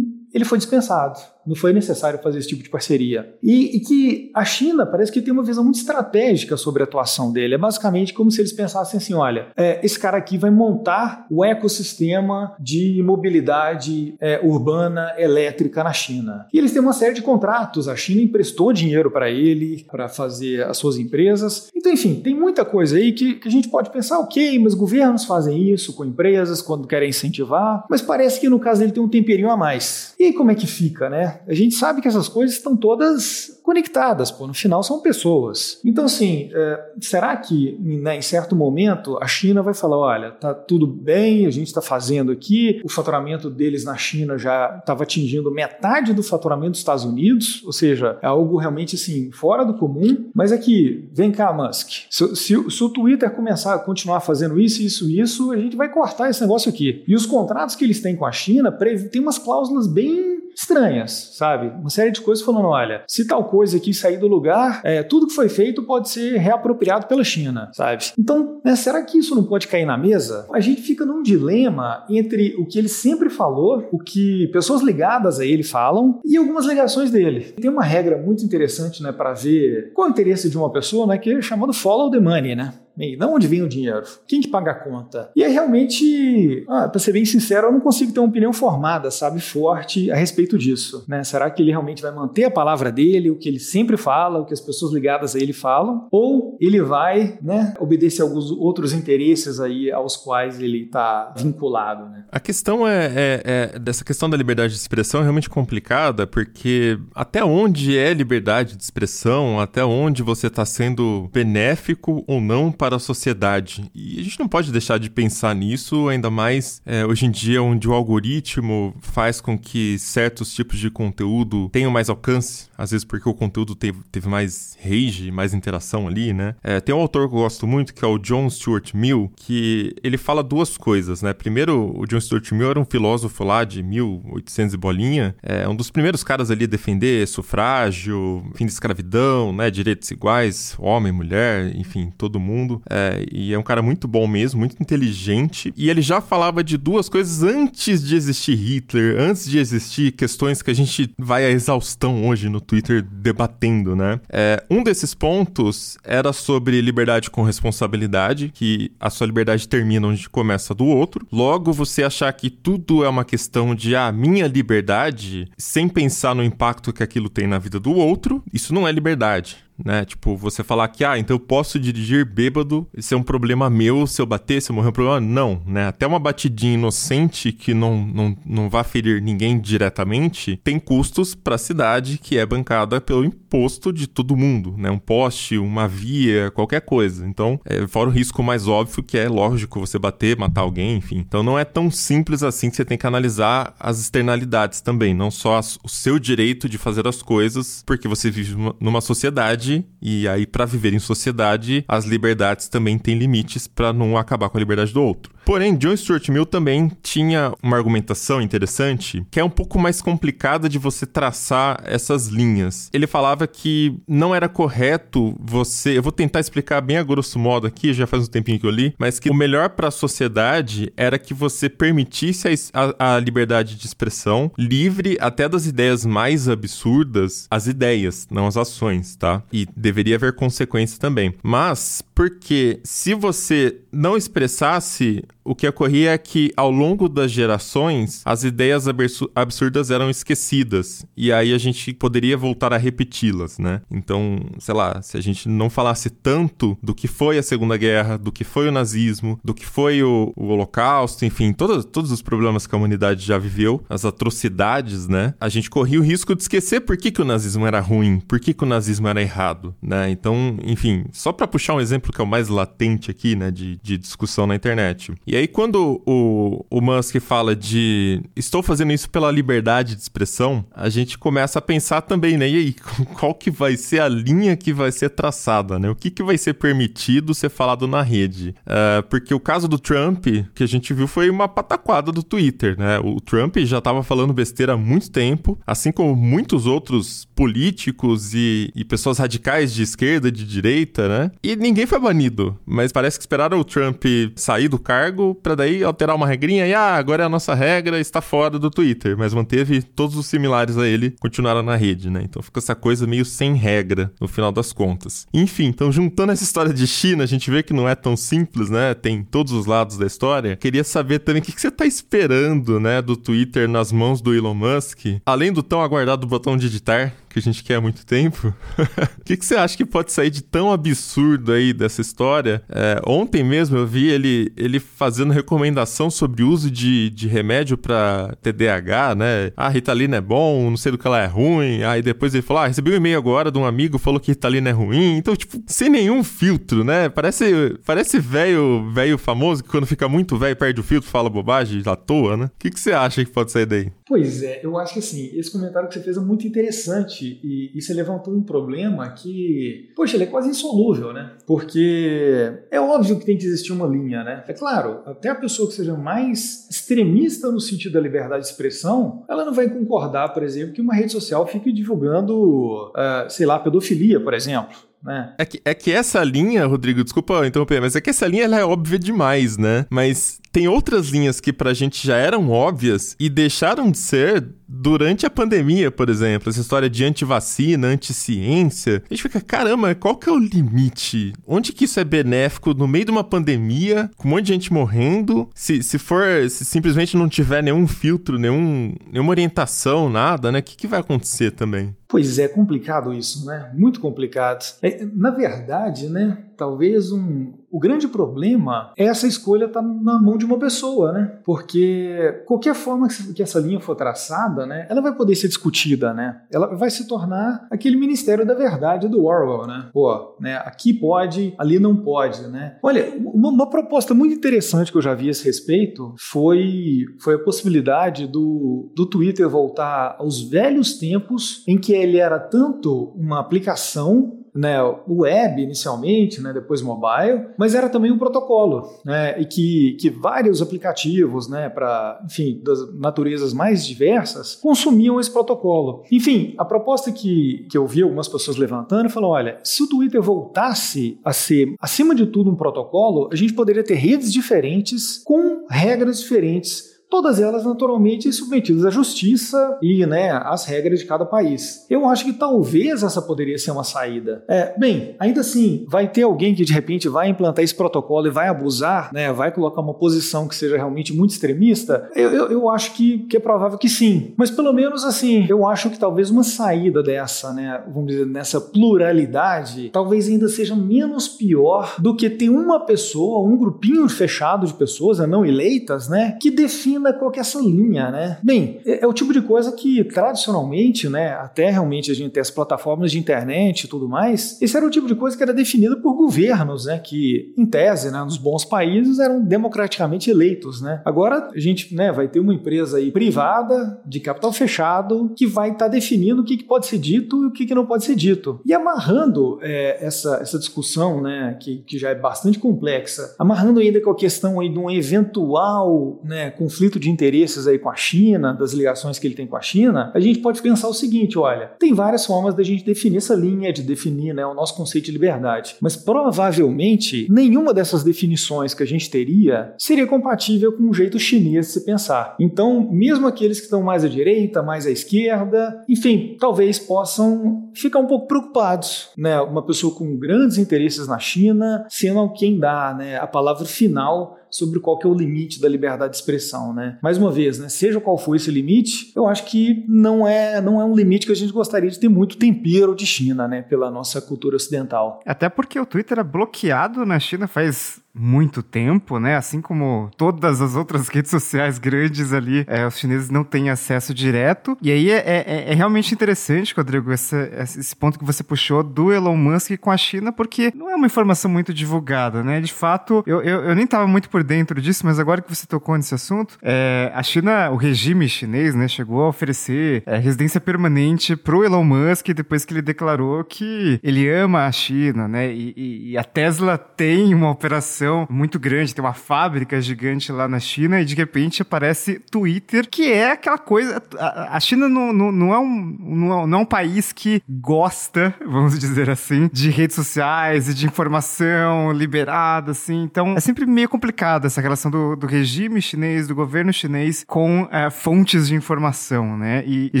ele foi dispensado não foi necessário fazer esse tipo de parceria. E, e, que a China parece que tem uma visão muito estratégica sobre a atuação dele. É basicamente como se eles pensassem assim: olha, é, esse cara aqui vai montar o ecossistema de mobilidade é, urbana elétrica na China. E eles têm uma série de contratos. A China emprestou dinheiro para ele, para fazer as suas empresas. Então, enfim, tem muita coisa aí que, que a gente pode pensar: ok, mas governos fazem isso com empresas quando querem incentivar, mas parece que no caso dele tem um temperinho a mais. E aí, como é que fica, né? A gente sabe que essas coisas estão todas conectadas, pô, no final são pessoas. Então, assim, é, será que né, em certo momento a China vai falar: olha, tá tudo bem, a gente está fazendo aqui, o faturamento deles na China já estava atingindo metade do faturamento dos Estados Unidos, ou seja, é algo realmente assim, fora do comum. Mas aqui, vem cá, Musk, se, se, se o Twitter começar a continuar fazendo isso, isso, isso, a gente vai cortar esse negócio aqui. E os contratos que eles têm com a China tem umas cláusulas bem estranhas, sabe? Uma série de coisas falando: olha, se tal coisa aqui sair do lugar, é, tudo que foi feito pode ser reapropriado pela China, sabe? Então, né, será que isso não pode cair na mesa? A gente fica num dilema entre o que ele sempre falou, o que pessoas ligadas a ele falam e algumas ligações dele. Tem uma regra muito interessante, né, para ver qual é o interesse de uma pessoa, né, que é chamado follow the money, né? E de onde vem o dinheiro? Quem que paga a conta? E aí realmente, ah, para ser bem sincero, eu não consigo ter uma opinião formada, sabe, forte a respeito disso. Né? Será que ele realmente vai manter a palavra dele, o que ele sempre fala, o que as pessoas ligadas a ele falam? Ou ele vai né, obedecer alguns outros interesses aí aos quais ele está vinculado? Né? A questão é, é, é, dessa questão da liberdade de expressão é realmente complicada, porque até onde é liberdade de expressão, até onde você está sendo benéfico ou não para a sociedade. E a gente não pode deixar de pensar nisso, ainda mais é, hoje em dia, onde o algoritmo faz com que certos tipos de conteúdo tenham mais alcance, às vezes porque o conteúdo teve, teve mais rage, mais interação ali, né? É, tem um autor que eu gosto muito, que é o John Stuart Mill, que ele fala duas coisas, né? Primeiro, o John Stuart Mill era um filósofo lá de 1800 e bolinha, é um dos primeiros caras ali a defender sufrágio, fim da escravidão, né? Direitos iguais, homem, mulher, enfim, todo mundo. É, e é um cara muito bom mesmo, muito inteligente. E ele já falava de duas coisas antes de existir Hitler, antes de existir questões que a gente vai à exaustão hoje no Twitter debatendo, né? É, um desses pontos era sobre liberdade com responsabilidade, que a sua liberdade termina onde começa do outro. Logo, você achar que tudo é uma questão de a ah, minha liberdade, sem pensar no impacto que aquilo tem na vida do outro, isso não é liberdade né? Tipo, você falar que, ah, então eu posso dirigir bêbado, isso é um problema meu, se eu bater, se eu morrer, é um problema. Não, né? Até uma batidinha inocente que não, não, não vai ferir ninguém diretamente, tem custos para a cidade que é bancada pelo imposto de todo mundo, né? Um poste, uma via, qualquer coisa. Então, é, fora o risco mais óbvio que é lógico você bater, matar alguém, enfim. Então, não é tão simples assim que você tem que analisar as externalidades também, não só as, o seu direito de fazer as coisas, porque você vive numa sociedade e aí, para viver em sociedade, as liberdades também têm limites para não acabar com a liberdade do outro. Porém, John Stuart Mill também tinha uma argumentação interessante que é um pouco mais complicada de você traçar essas linhas. Ele falava que não era correto você. Eu vou tentar explicar bem a grosso modo aqui, já faz um tempinho que eu li, mas que o melhor para a sociedade era que você permitisse a, a, a liberdade de expressão livre até das ideias mais absurdas, as ideias, não as ações, tá? E deveria haver consequência também. Mas, porque se você não expressasse o que ocorria é que, ao longo das gerações, as ideias absurdas eram esquecidas. E aí a gente poderia voltar a repeti-las, né? Então, sei lá, se a gente não falasse tanto do que foi a Segunda Guerra, do que foi o nazismo, do que foi o, o Holocausto, enfim, todos, todos os problemas que a humanidade já viveu, as atrocidades, né? A gente corria o risco de esquecer por que, que o nazismo era ruim, por que, que o nazismo era errado, né? Então, enfim, só para puxar um exemplo que é o mais latente aqui, né, de, de discussão na internet. E aí, quando o, o Musk fala de estou fazendo isso pela liberdade de expressão, a gente começa a pensar também, né? E aí, qual que vai ser a linha que vai ser traçada, né? O que, que vai ser permitido ser falado na rede? Uh, porque o caso do Trump, que a gente viu, foi uma pataquada do Twitter, né? O Trump já estava falando besteira há muito tempo, assim como muitos outros políticos e, e pessoas radicais de esquerda, de direita, né? E ninguém foi banido, mas parece que esperaram o Trump sair do cargo para daí alterar uma regrinha e ah, agora é a nossa regra, está fora do Twitter, mas manteve todos os similares a ele, continuaram na rede, né? Então fica essa coisa meio sem regra no final das contas. Enfim, então juntando essa história de China, a gente vê que não é tão simples, né? Tem todos os lados da história. Queria saber também o que, você está esperando, né, do Twitter nas mãos do Elon Musk, além do tão aguardado botão de editar, que a gente quer há muito tempo. O que, que, você acha que pode sair de tão absurdo aí dessa história? É, ontem mesmo eu vi ele, ele fazendo recomendação sobre uso de, de remédio para TDAH, né? Ah, Ritalina é bom, não sei do que ela é ruim. Aí depois ele falou: Ah, recebi um e-mail agora de um amigo falou que Ritalina é ruim. Então, tipo, sem nenhum filtro, né? Parece parece velho velho famoso que quando fica muito velho perde o filtro fala bobagem à toa, né? O que, que você acha que pode sair daí? Pois é, eu acho que assim, esse comentário que você fez é muito interessante e, e você levantou um problema que, poxa, ele é quase insolúvel, né? Porque é óbvio que tem que existir uma linha, né? É claro, até a pessoa que seja mais extremista no sentido da liberdade de expressão, ela não vai concordar, por exemplo, que uma rede social fique divulgando, uh, sei lá, pedofilia, por exemplo né? É que, é que essa linha, Rodrigo, desculpa interromper, mas é que essa linha ela é óbvia demais, né? Mas tem outras linhas que pra gente já eram óbvias e deixaram de ser durante a pandemia, por exemplo. Essa história de antivacina, anticiência. A gente fica, caramba, qual que é o limite? Onde que isso é benéfico no meio de uma pandemia, com um monte de gente morrendo? Se, se for, se simplesmente não tiver nenhum filtro, nenhum, nenhuma orientação, nada, né? O que, que vai acontecer também? Pois é, complicado isso, né? Muito complicado. É, na verdade, né? Talvez um, o grande problema é essa escolha estar tá na mão de uma pessoa, né? Porque qualquer forma que essa linha for traçada, né, ela vai poder ser discutida, né? Ela vai se tornar aquele Ministério da Verdade do Orwell, né? Pô, né? Aqui pode, ali não pode, né? Olha, uma, uma proposta muito interessante que eu já vi a esse respeito foi, foi a possibilidade do, do Twitter voltar aos velhos tempos em que ele era tanto uma aplicação né, web inicialmente, né, depois mobile, mas era também um protocolo, né, e que, que vários aplicativos, né, para, enfim, das naturezas mais diversas, consumiam esse protocolo. Enfim, a proposta que, que eu vi algumas pessoas levantando falou, olha, se o Twitter voltasse a ser, acima de tudo, um protocolo, a gente poderia ter redes diferentes com regras diferentes todas elas naturalmente submetidas à justiça e né, às regras de cada país. Eu acho que talvez essa poderia ser uma saída. É, bem, ainda assim, vai ter alguém que de repente vai implantar esse protocolo e vai abusar, né, vai colocar uma posição que seja realmente muito extremista? Eu, eu, eu acho que, que é provável que sim. Mas pelo menos assim, eu acho que talvez uma saída dessa, né, vamos dizer, nessa pluralidade, talvez ainda seja menos pior do que ter uma pessoa, um grupinho fechado de pessoas, né, não eleitas, né, que defina defina qual é essa linha, né? Bem, é, é, o tipo de coisa que tradicionalmente, né, até realmente a gente ter as plataformas de internet e tudo mais, esse era o tipo de coisa que era definida por governos, né, que em tese, né, nos bons países eram democraticamente eleitos, né? Agora a gente, né, vai ter uma empresa aí privada de capital fechado que vai estar tá definindo o que, que, pode ser dito e o que, que não pode ser dito. E amarrando é, essa, essa discussão, né, que, que já é bastante complexa, amarrando ainda com a questão aí de um eventual, né, conflito conflito de interesses aí com a China, das ligações que ele tem com a China, a gente pode pensar o seguinte: olha, tem várias formas da gente definir essa linha, de definir né, o nosso conceito de liberdade, mas provavelmente nenhuma dessas definições que a gente teria seria compatível com o jeito chinês de se pensar. Então, mesmo aqueles que estão mais à direita, mais à esquerda, enfim, talvez possam ficar um pouco preocupados, né? Uma pessoa com grandes interesses na China sendo quem dá né, a palavra final sobre qual que é o limite da liberdade de expressão, né? Mais uma vez, né, seja qual for esse limite, eu acho que não é, não é um limite que a gente gostaria de ter muito tempero de China, né, pela nossa cultura ocidental. Até porque o Twitter é bloqueado na China faz muito tempo, né? Assim como todas as outras redes sociais grandes ali, é, os chineses não têm acesso direto. E aí é, é, é realmente interessante, Rodrigo, esse, esse ponto que você puxou do Elon Musk com a China, porque não é uma informação muito divulgada, né? De fato, eu, eu, eu nem estava muito por dentro disso, mas agora que você tocou nesse assunto, é, a China, o regime chinês, né, chegou a oferecer é, residência permanente pro Elon Musk depois que ele declarou que ele ama a China, né? e, e, e a Tesla tem uma operação muito grande, tem uma fábrica gigante lá na China e de repente aparece Twitter, que é aquela coisa. A, China não, não, não, é um, não, é, não é um país que gosta, vamos dizer assim, de redes sociais e de informação liberada, assim. Então é sempre meio complicado essa relação do, do regime chinês, do governo chinês com é, fontes de informação, né? E, e,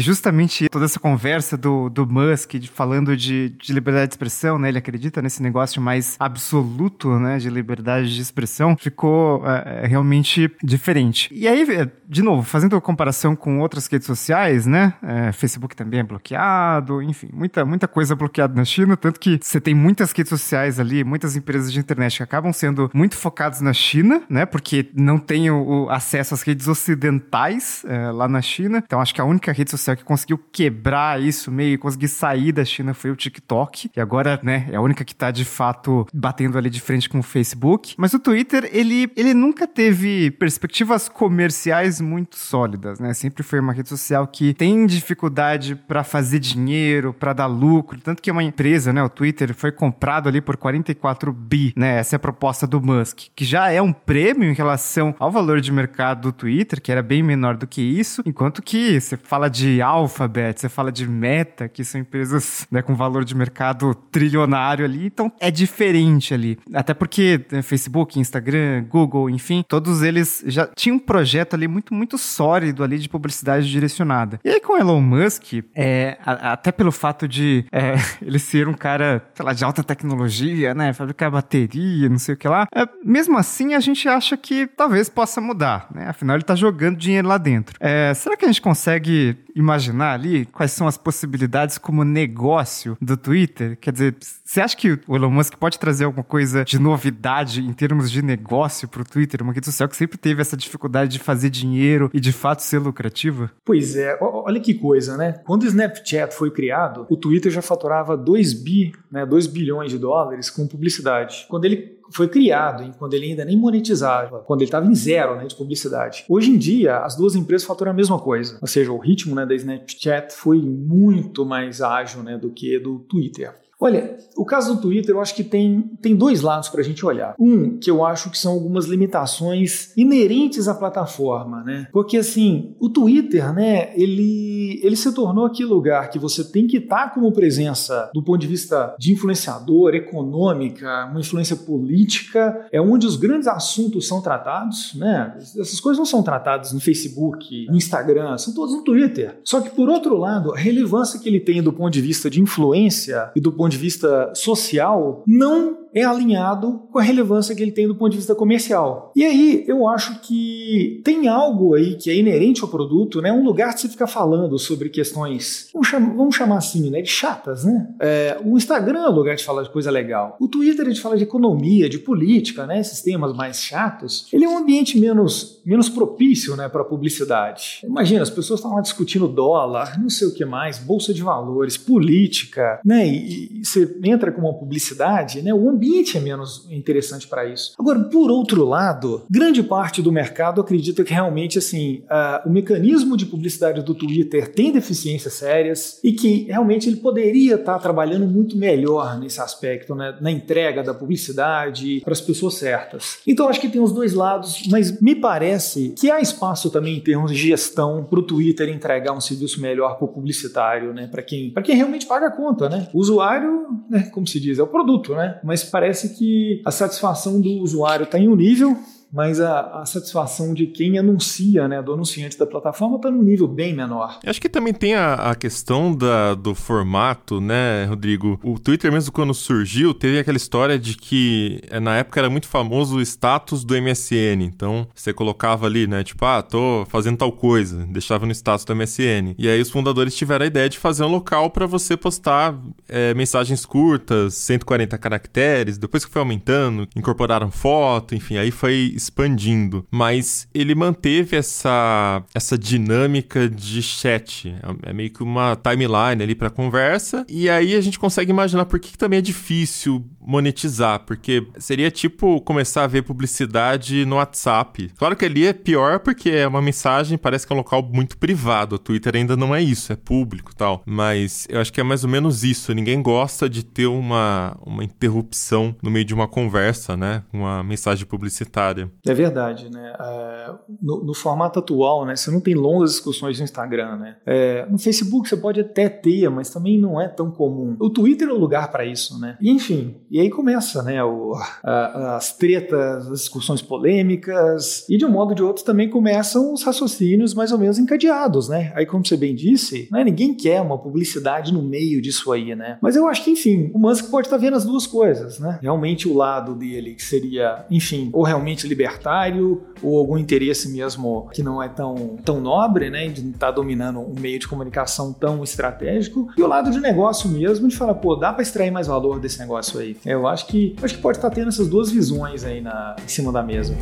justamente toda essa conversa do, do Musk de, falando de, de liberdade de expressão, né? Ele acredita nesse negócio mais absoluto, né? De liberdade liberdade de expressão ficou é, é, realmente diferente. E aí, de novo, fazendo comparação com outras redes sociais, né? É, Facebook também é bloqueado, enfim, muita, muita coisa bloqueada na China, tanto que você tem muitas redes sociais ali, muitas empresas de internet que acabam sendo muito focadas na China, né? Porque não tem o, o acesso às redes ocidentais é, lá na China. Então, acho que a única rede social que conseguiu quebrar isso meio, conseguir sair da China foi o TikTok, e agora, né, é a única que está de fato batendo ali de frente com o Facebook. Facebook, mas o Twitter, ele, ele nunca teve perspectivas comerciais muito sólidas, né? Sempre foi uma rede social que tem dificuldade para fazer dinheiro, para dar lucro, tanto que é uma empresa, né, o Twitter foi comprado ali por 44 bi, né? Essa é a proposta do Musk, que já é um prêmio em relação ao valor de mercado do Twitter, que era bem menor do que isso, enquanto que você fala de Alphabet, você fala de Meta, que são empresas né, com valor de mercado trilionário ali, então é diferente ali. Até porque né, Facebook, Instagram, Google, enfim, todos eles já tinham um projeto ali muito, muito sólido ali de publicidade direcionada. E aí com Elon Musk, é, a, até pelo fato de é, ele ser um cara, sei lá, de alta tecnologia, né, fabricar bateria, não sei o que lá, é, mesmo assim a gente acha que talvez possa mudar, né, afinal ele tá jogando dinheiro lá dentro. É, será que a gente consegue imaginar ali quais são as possibilidades como negócio do Twitter? Quer dizer, você acha que o Elon Musk pode trazer alguma coisa de novidade em termos de negócio para o Twitter, uma rede social que sempre teve essa dificuldade de fazer dinheiro e de fato ser lucrativa? Pois é, olha que coisa, né? Quando o Snapchat foi criado, o Twitter já faturava 2 bi, né, 2 bilhões de dólares com publicidade. Quando ele foi criado, quando ele ainda nem monetizava, quando ele estava em zero né, de publicidade. Hoje em dia, as duas empresas faturam a mesma coisa, ou seja, o ritmo né, da Snapchat foi muito mais ágil né, do que do Twitter. Olha, o caso do Twitter eu acho que tem, tem dois lados para a gente olhar. Um, que eu acho que são algumas limitações inerentes à plataforma, né? Porque assim, o Twitter, né, ele, ele se tornou aquele lugar que você tem que estar tá como presença do ponto de vista de influenciador, econômica, uma influência política, é onde os grandes assuntos são tratados, né? Essas coisas não são tratadas no Facebook, no Instagram, são todas no Twitter. Só que por outro lado, a relevância que ele tem do ponto de vista de influência e do ponto de vista social não é alinhado com a relevância que ele tem do ponto de vista comercial. E aí eu acho que tem algo aí que é inerente ao produto, né? Um lugar de você ficar falando sobre questões, vamos chamar, vamos chamar assim, né? De chatas, né? É, o Instagram é um lugar de falar de coisa legal. O Twitter a gente fala de economia, de política, né? Esses temas mais chatos. Ele é um ambiente menos, menos propício, né? Para publicidade. Imagina, as pessoas estão lá discutindo dólar, não sei o que mais, bolsa de valores, política, né? E, e você entra com uma publicidade, né? O ambiente é menos interessante para isso. Agora, por outro lado, grande parte do mercado acredita que realmente assim uh, o mecanismo de publicidade do Twitter tem deficiências sérias e que realmente ele poderia estar tá trabalhando muito melhor nesse aspecto, né, na entrega da publicidade para as pessoas certas. Então acho que tem os dois lados, mas me parece que há espaço também em termos de gestão para o Twitter entregar um serviço melhor para o publicitário, né, para quem, quem realmente paga a conta, né? O usuário, né, como se diz, é o produto, né? Mas parece que a satisfação do usuário está em um nível mas a, a, satisfação de quem anuncia, né, do anunciante da plataforma, está num nível bem menor. Acho que também tem a, a questão da, do formato, né, Rodrigo? O Twitter, mesmo quando surgiu, teve aquela história de que eh, na época era muito famoso o status do MSN. Então você colocava ali, né, tipo, ah, tô fazendo tal coisa, deixava no status do MSN. E aí os fundadores tiveram a ideia de fazer um local para você postar é, mensagens curtas, 140 caracteres. Depois que foi aumentando, incorporaram foto, enfim, aí foi expandindo, mas ele manteve essa, essa dinâmica de chat. É, é meio que uma timeline ali para conversa, e aí a gente consegue imaginar por que, que também é difícil monetizar, porque seria tipo começar a ver publicidade no WhatsApp. Claro que ali é pior porque é uma mensagem, parece que é um local muito privado. O Twitter ainda não é isso, é público tal. Mas eu acho que é mais ou menos isso. Ninguém gosta de ter uma, uma interrupção no meio de uma conversa, né? Uma mensagem publicitária. É verdade, né? É, no, no, formato atual, né? Você não tem longas discussões no Instagram, né? É, no Facebook você pode até ter, mas também não é tão comum. O Twitter é o lugar para isso, né? E enfim, e aí começa, né? O, a, as tretas, as discussões polêmicas e de um modo ou de outro também começam os raciocínios mais ou menos encadeados, né? Aí como você bem disse, né? ninguém quer uma publicidade no meio disso aí, né? Mas eu acho que enfim, o Musk pode estar vendo as duas coisas, né? Realmente o lado dele que seria, enfim, ou realmente libertar libertário ou algum interesse mesmo que não é tão, tão nobre, né, de estar tá dominando um meio de comunicação tão estratégico, e o lado de negócio mesmo, de falar, pô, dá para extrair mais valor desse negócio aí. Eu acho que acho que pode estar tá tendo essas duas visões aí na, em cima da mesa.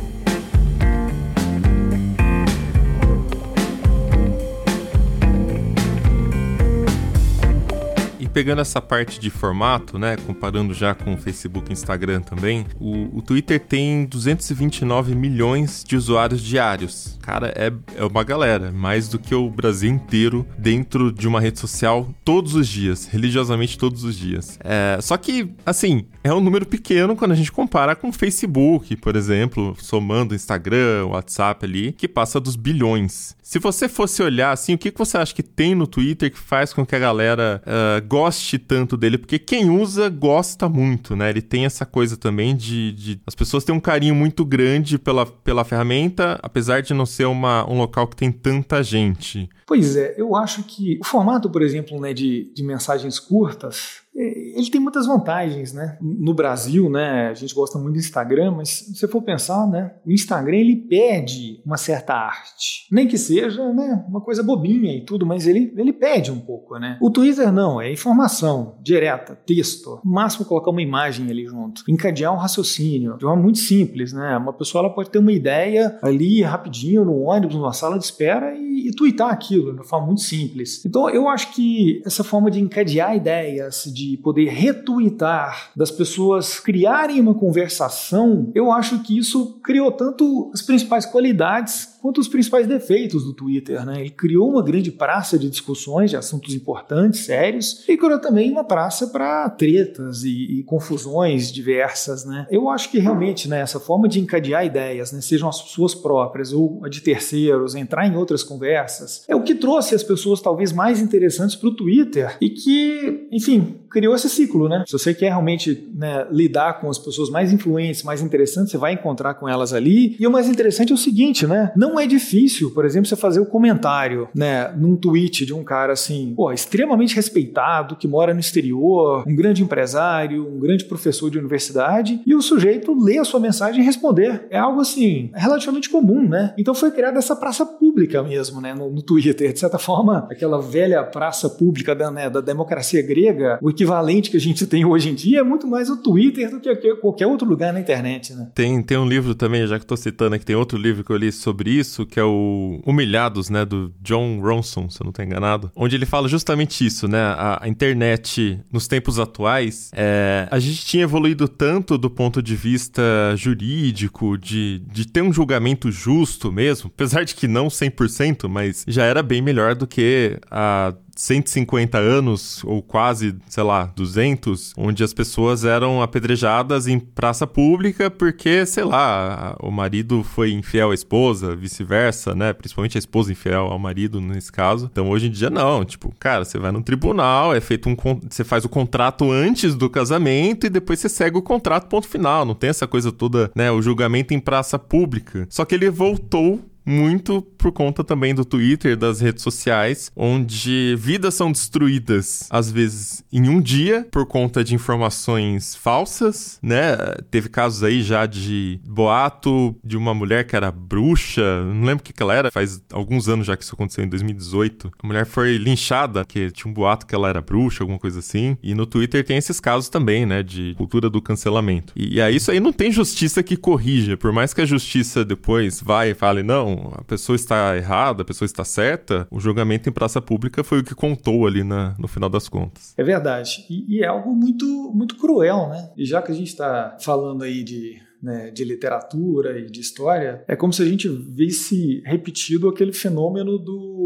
Pegando essa parte de formato, né, comparando já com o Facebook e Instagram também, o, o Twitter tem 229 milhões de usuários diários. Cara, é, é uma galera, mais do que o Brasil inteiro dentro de uma rede social todos os dias, religiosamente todos os dias. É, só que, assim, é um número pequeno quando a gente compara com o Facebook, por exemplo, somando Instagram, WhatsApp ali, que passa dos bilhões. Se você fosse olhar assim, o que você acha que tem no Twitter que faz com que a galera uh, goste tanto dele? Porque quem usa gosta muito, né? Ele tem essa coisa também de, de, As pessoas têm um carinho muito grande pela, pela ferramenta, apesar de não ser uma, um local que tem tanta gente. Pois é, eu acho que o formato, por exemplo, né, de, de mensagens curtas, ele tem muitas vantagens, né? No Brasil, né, a gente gosta muito do Instagram, mas se você for pensar, né, o Instagram ele pede uma certa arte, nem que seja, né, uma coisa bobinha e tudo, mas ele ele pede um pouco, né? O Twitter não, é informação direta, texto, máximo colocar uma imagem ali junto, encadear um raciocínio, de uma muito simples, né? Uma pessoa ela pode ter uma ideia ali rapidinho no ônibus, numa sala de espera e, e twittar aquilo de uma forma muito simples. Então eu acho que essa forma de encadear ideias, de de poder retweetar, das pessoas criarem uma conversação, eu acho que isso criou tanto as principais qualidades quanto os principais defeitos do Twitter. Né? Ele criou uma grande praça de discussões de assuntos importantes, sérios, e criou também uma praça para tretas e, e, confusões diversas. Né? Eu acho que realmente né, essa forma de encadear ideias, né, sejam as suas próprias ou a de terceiros, entrar em outras conversas, é o que trouxe as pessoas talvez mais interessantes para o Twitter e que, enfim, criou esse ciclo, né? Se você quer realmente né, lidar com as pessoas mais influentes, mais interessantes, você vai encontrar com elas ali. E o mais interessante é o seguinte, né? Não é difícil, por exemplo, você fazer o um comentário, né, num tweet de um cara assim, pô, extremamente respeitado, que mora no exterior, um grande empresário, um grande professor de universidade, e o sujeito lê a sua mensagem e responder. É algo assim, relativamente comum, né? Então foi criada essa praça pública mesmo, né, no, no Twitter, de certa forma, aquela velha praça pública da, né, da democracia grega, o equivalente que a gente tem hoje em dia é muito mais o Twitter do que qualquer outro lugar na internet, né? Tem, tem um livro também, já que estou citando aqui, tem outro livro que eu li sobre isso, que é o Humilhados, né, do John Ronson, se eu não estou enganado, onde ele fala justamente isso, né, a, a internet nos tempos atuais, é, a gente tinha evoluído tanto do ponto de vista jurídico, de, de ter um julgamento justo mesmo, apesar de que não 100%, mas já era bem melhor do que a 150 anos, ou quase, sei lá, 200, onde as pessoas eram apedrejadas em praça pública porque, sei lá, o marido foi infiel à esposa, vice-versa, né? Principalmente a esposa infiel ao marido nesse caso. Então hoje em dia não, tipo, cara, você vai no tribunal, é feito um você faz o contrato antes do casamento e depois você segue o contrato ponto final, não tem essa coisa toda, né, o julgamento em praça pública. Só que ele voltou muito por conta também do Twitter, das redes sociais, onde vidas são destruídas, às vezes em um dia, por conta de informações falsas, né? Teve casos aí já de boato de uma mulher que era bruxa, não lembro o que, que ela era, faz alguns anos já que isso aconteceu, em 2018. A mulher foi linchada, que tinha um boato que ela era bruxa, alguma coisa assim. E no Twitter tem esses casos também, né? De cultura do cancelamento. E, e aí isso aí não tem justiça que corrija, por mais que a justiça depois vai e fale, não, a pessoa está errada, a pessoa está certa, o julgamento em praça pública foi o que contou ali na, no final das contas. É verdade. E, e é algo muito, muito cruel, né? E já que a gente está falando aí de né, de literatura e de história, é como se a gente visse repetido aquele fenômeno do,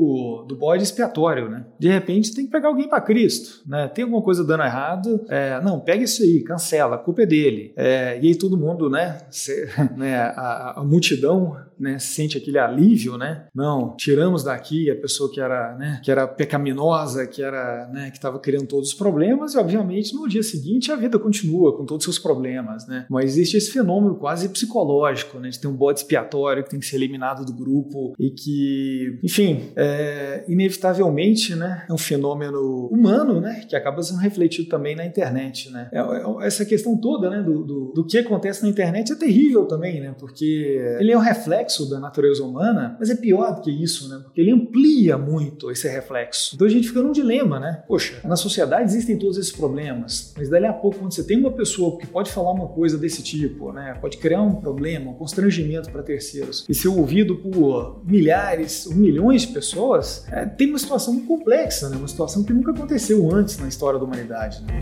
do bode expiatório, né? De repente tem que pegar alguém para Cristo, né? Tem alguma coisa dando errado, é, não, pega isso aí, cancela, a culpa é dele. É, e aí todo mundo, né, se, né a, a, multidão né, sente aquele alívio, né? Não, tiramos daqui a pessoa que era, né, que era pecaminosa, que era, né, que estava criando todos os problemas e obviamente no dia seguinte a vida continua com todos os seus problemas, né? Mas existe esse fenômeno quase psicológico, né, de ter um bode expiatório que tem que ser eliminado do grupo e que, enfim, é, inevitavelmente, né, é um fenômeno humano, né, que acaba sendo refletido também na internet, né? É, é, essa questão toda, né, do, do, do que acontece na internet é terrível também, né? Porque ele é um reflexo da natureza humana, mas é pior do que isso, né? Porque ele amplia muito esse reflexo. Então a gente fica num dilema, né? Poxa, na sociedade existem todos esses problemas, mas dali a pouco, quando você tem uma pessoa que pode falar uma coisa desse tipo, né? Pode criar um problema, um constrangimento para terceiros e ser ouvido por milhares ou milhões de pessoas, é, tem uma situação complexa, né? Uma situação que nunca aconteceu antes na história da humanidade. Né?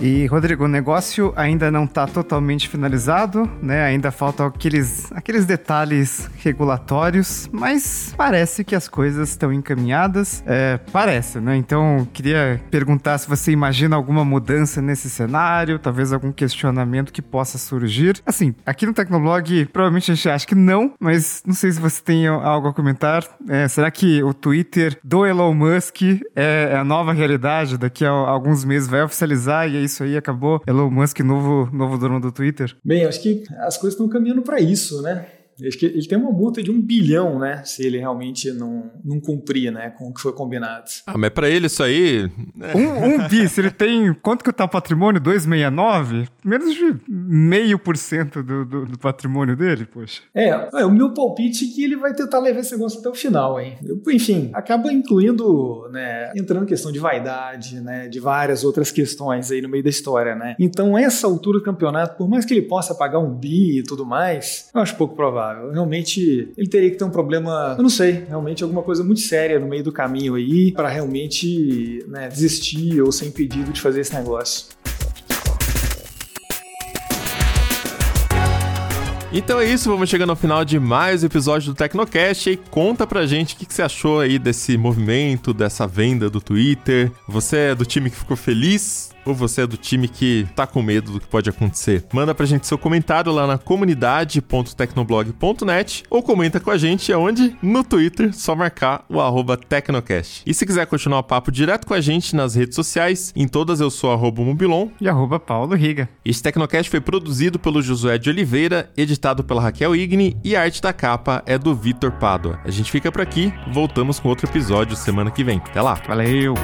E, Rodrigo, o negócio ainda não está totalmente finalizado, né? Ainda faltam aqueles, aqueles detalhes regulatórios, mas parece que as coisas estão encaminhadas. É, parece, né? Então, queria perguntar se você imagina alguma mudança nesse cenário, talvez algum questionamento que possa surgir. Assim, aqui no Tecnoblog, provavelmente a gente acha que não, mas não sei se você tem algo a comentar. É, será que o Twitter do Elon Musk é, é a nova realidade? Daqui a alguns meses vai oficializar e aí isso aí, acabou. Elon Musk, novo, novo dono do Twitter? Bem, acho que as coisas estão caminhando para isso, né? Acho que ele tem uma multa de um bilhão, né? Se ele realmente não, não cumprir, né? Com o que foi combinado. Ah, mas para ele isso aí. Né? Um, um bi, se ele tem. Quanto que tá o patrimônio? 269? Menos de meio por cento do, patrimônio dele, poxa. É, é, o meu palpite é que ele vai tentar levar esse negócio até o final, hein? Eu, enfim, acaba incluindo, né? Entrando questão de vaidade, né? De várias outras questões aí no meio da história, né? Então, essa altura do campeonato, por mais que ele possa pagar um bi e tudo mais, eu acho pouco provável. Realmente ele teria que ter um problema, eu não sei, realmente alguma coisa muito séria no meio do caminho aí para realmente né, desistir ou ser impedido de fazer esse negócio. Então é isso, vamos chegando ao final de mais um episódio do Tecnocast e conta pra gente o que, você achou aí desse movimento, dessa venda do Twitter. Você é do time que ficou feliz ou você é do time que tá com medo do que pode acontecer? Manda pra gente seu comentário lá na comunidade.tecnoblog.net ou comenta com a gente aonde? No Twitter, só marcar o arroba Tecnocast. E se quiser continuar o papo direto com a gente nas redes sociais, em todas eu sou arroba Mobilon e arroba Paulo Riga. Este Tecnocast foi produzido pelo Josué de Oliveira, editado pela Raquel Igni e a arte da capa é do Vitor Pádua. A gente fica por aqui, voltamos com outro episódio semana que vem. Até lá. Valeu!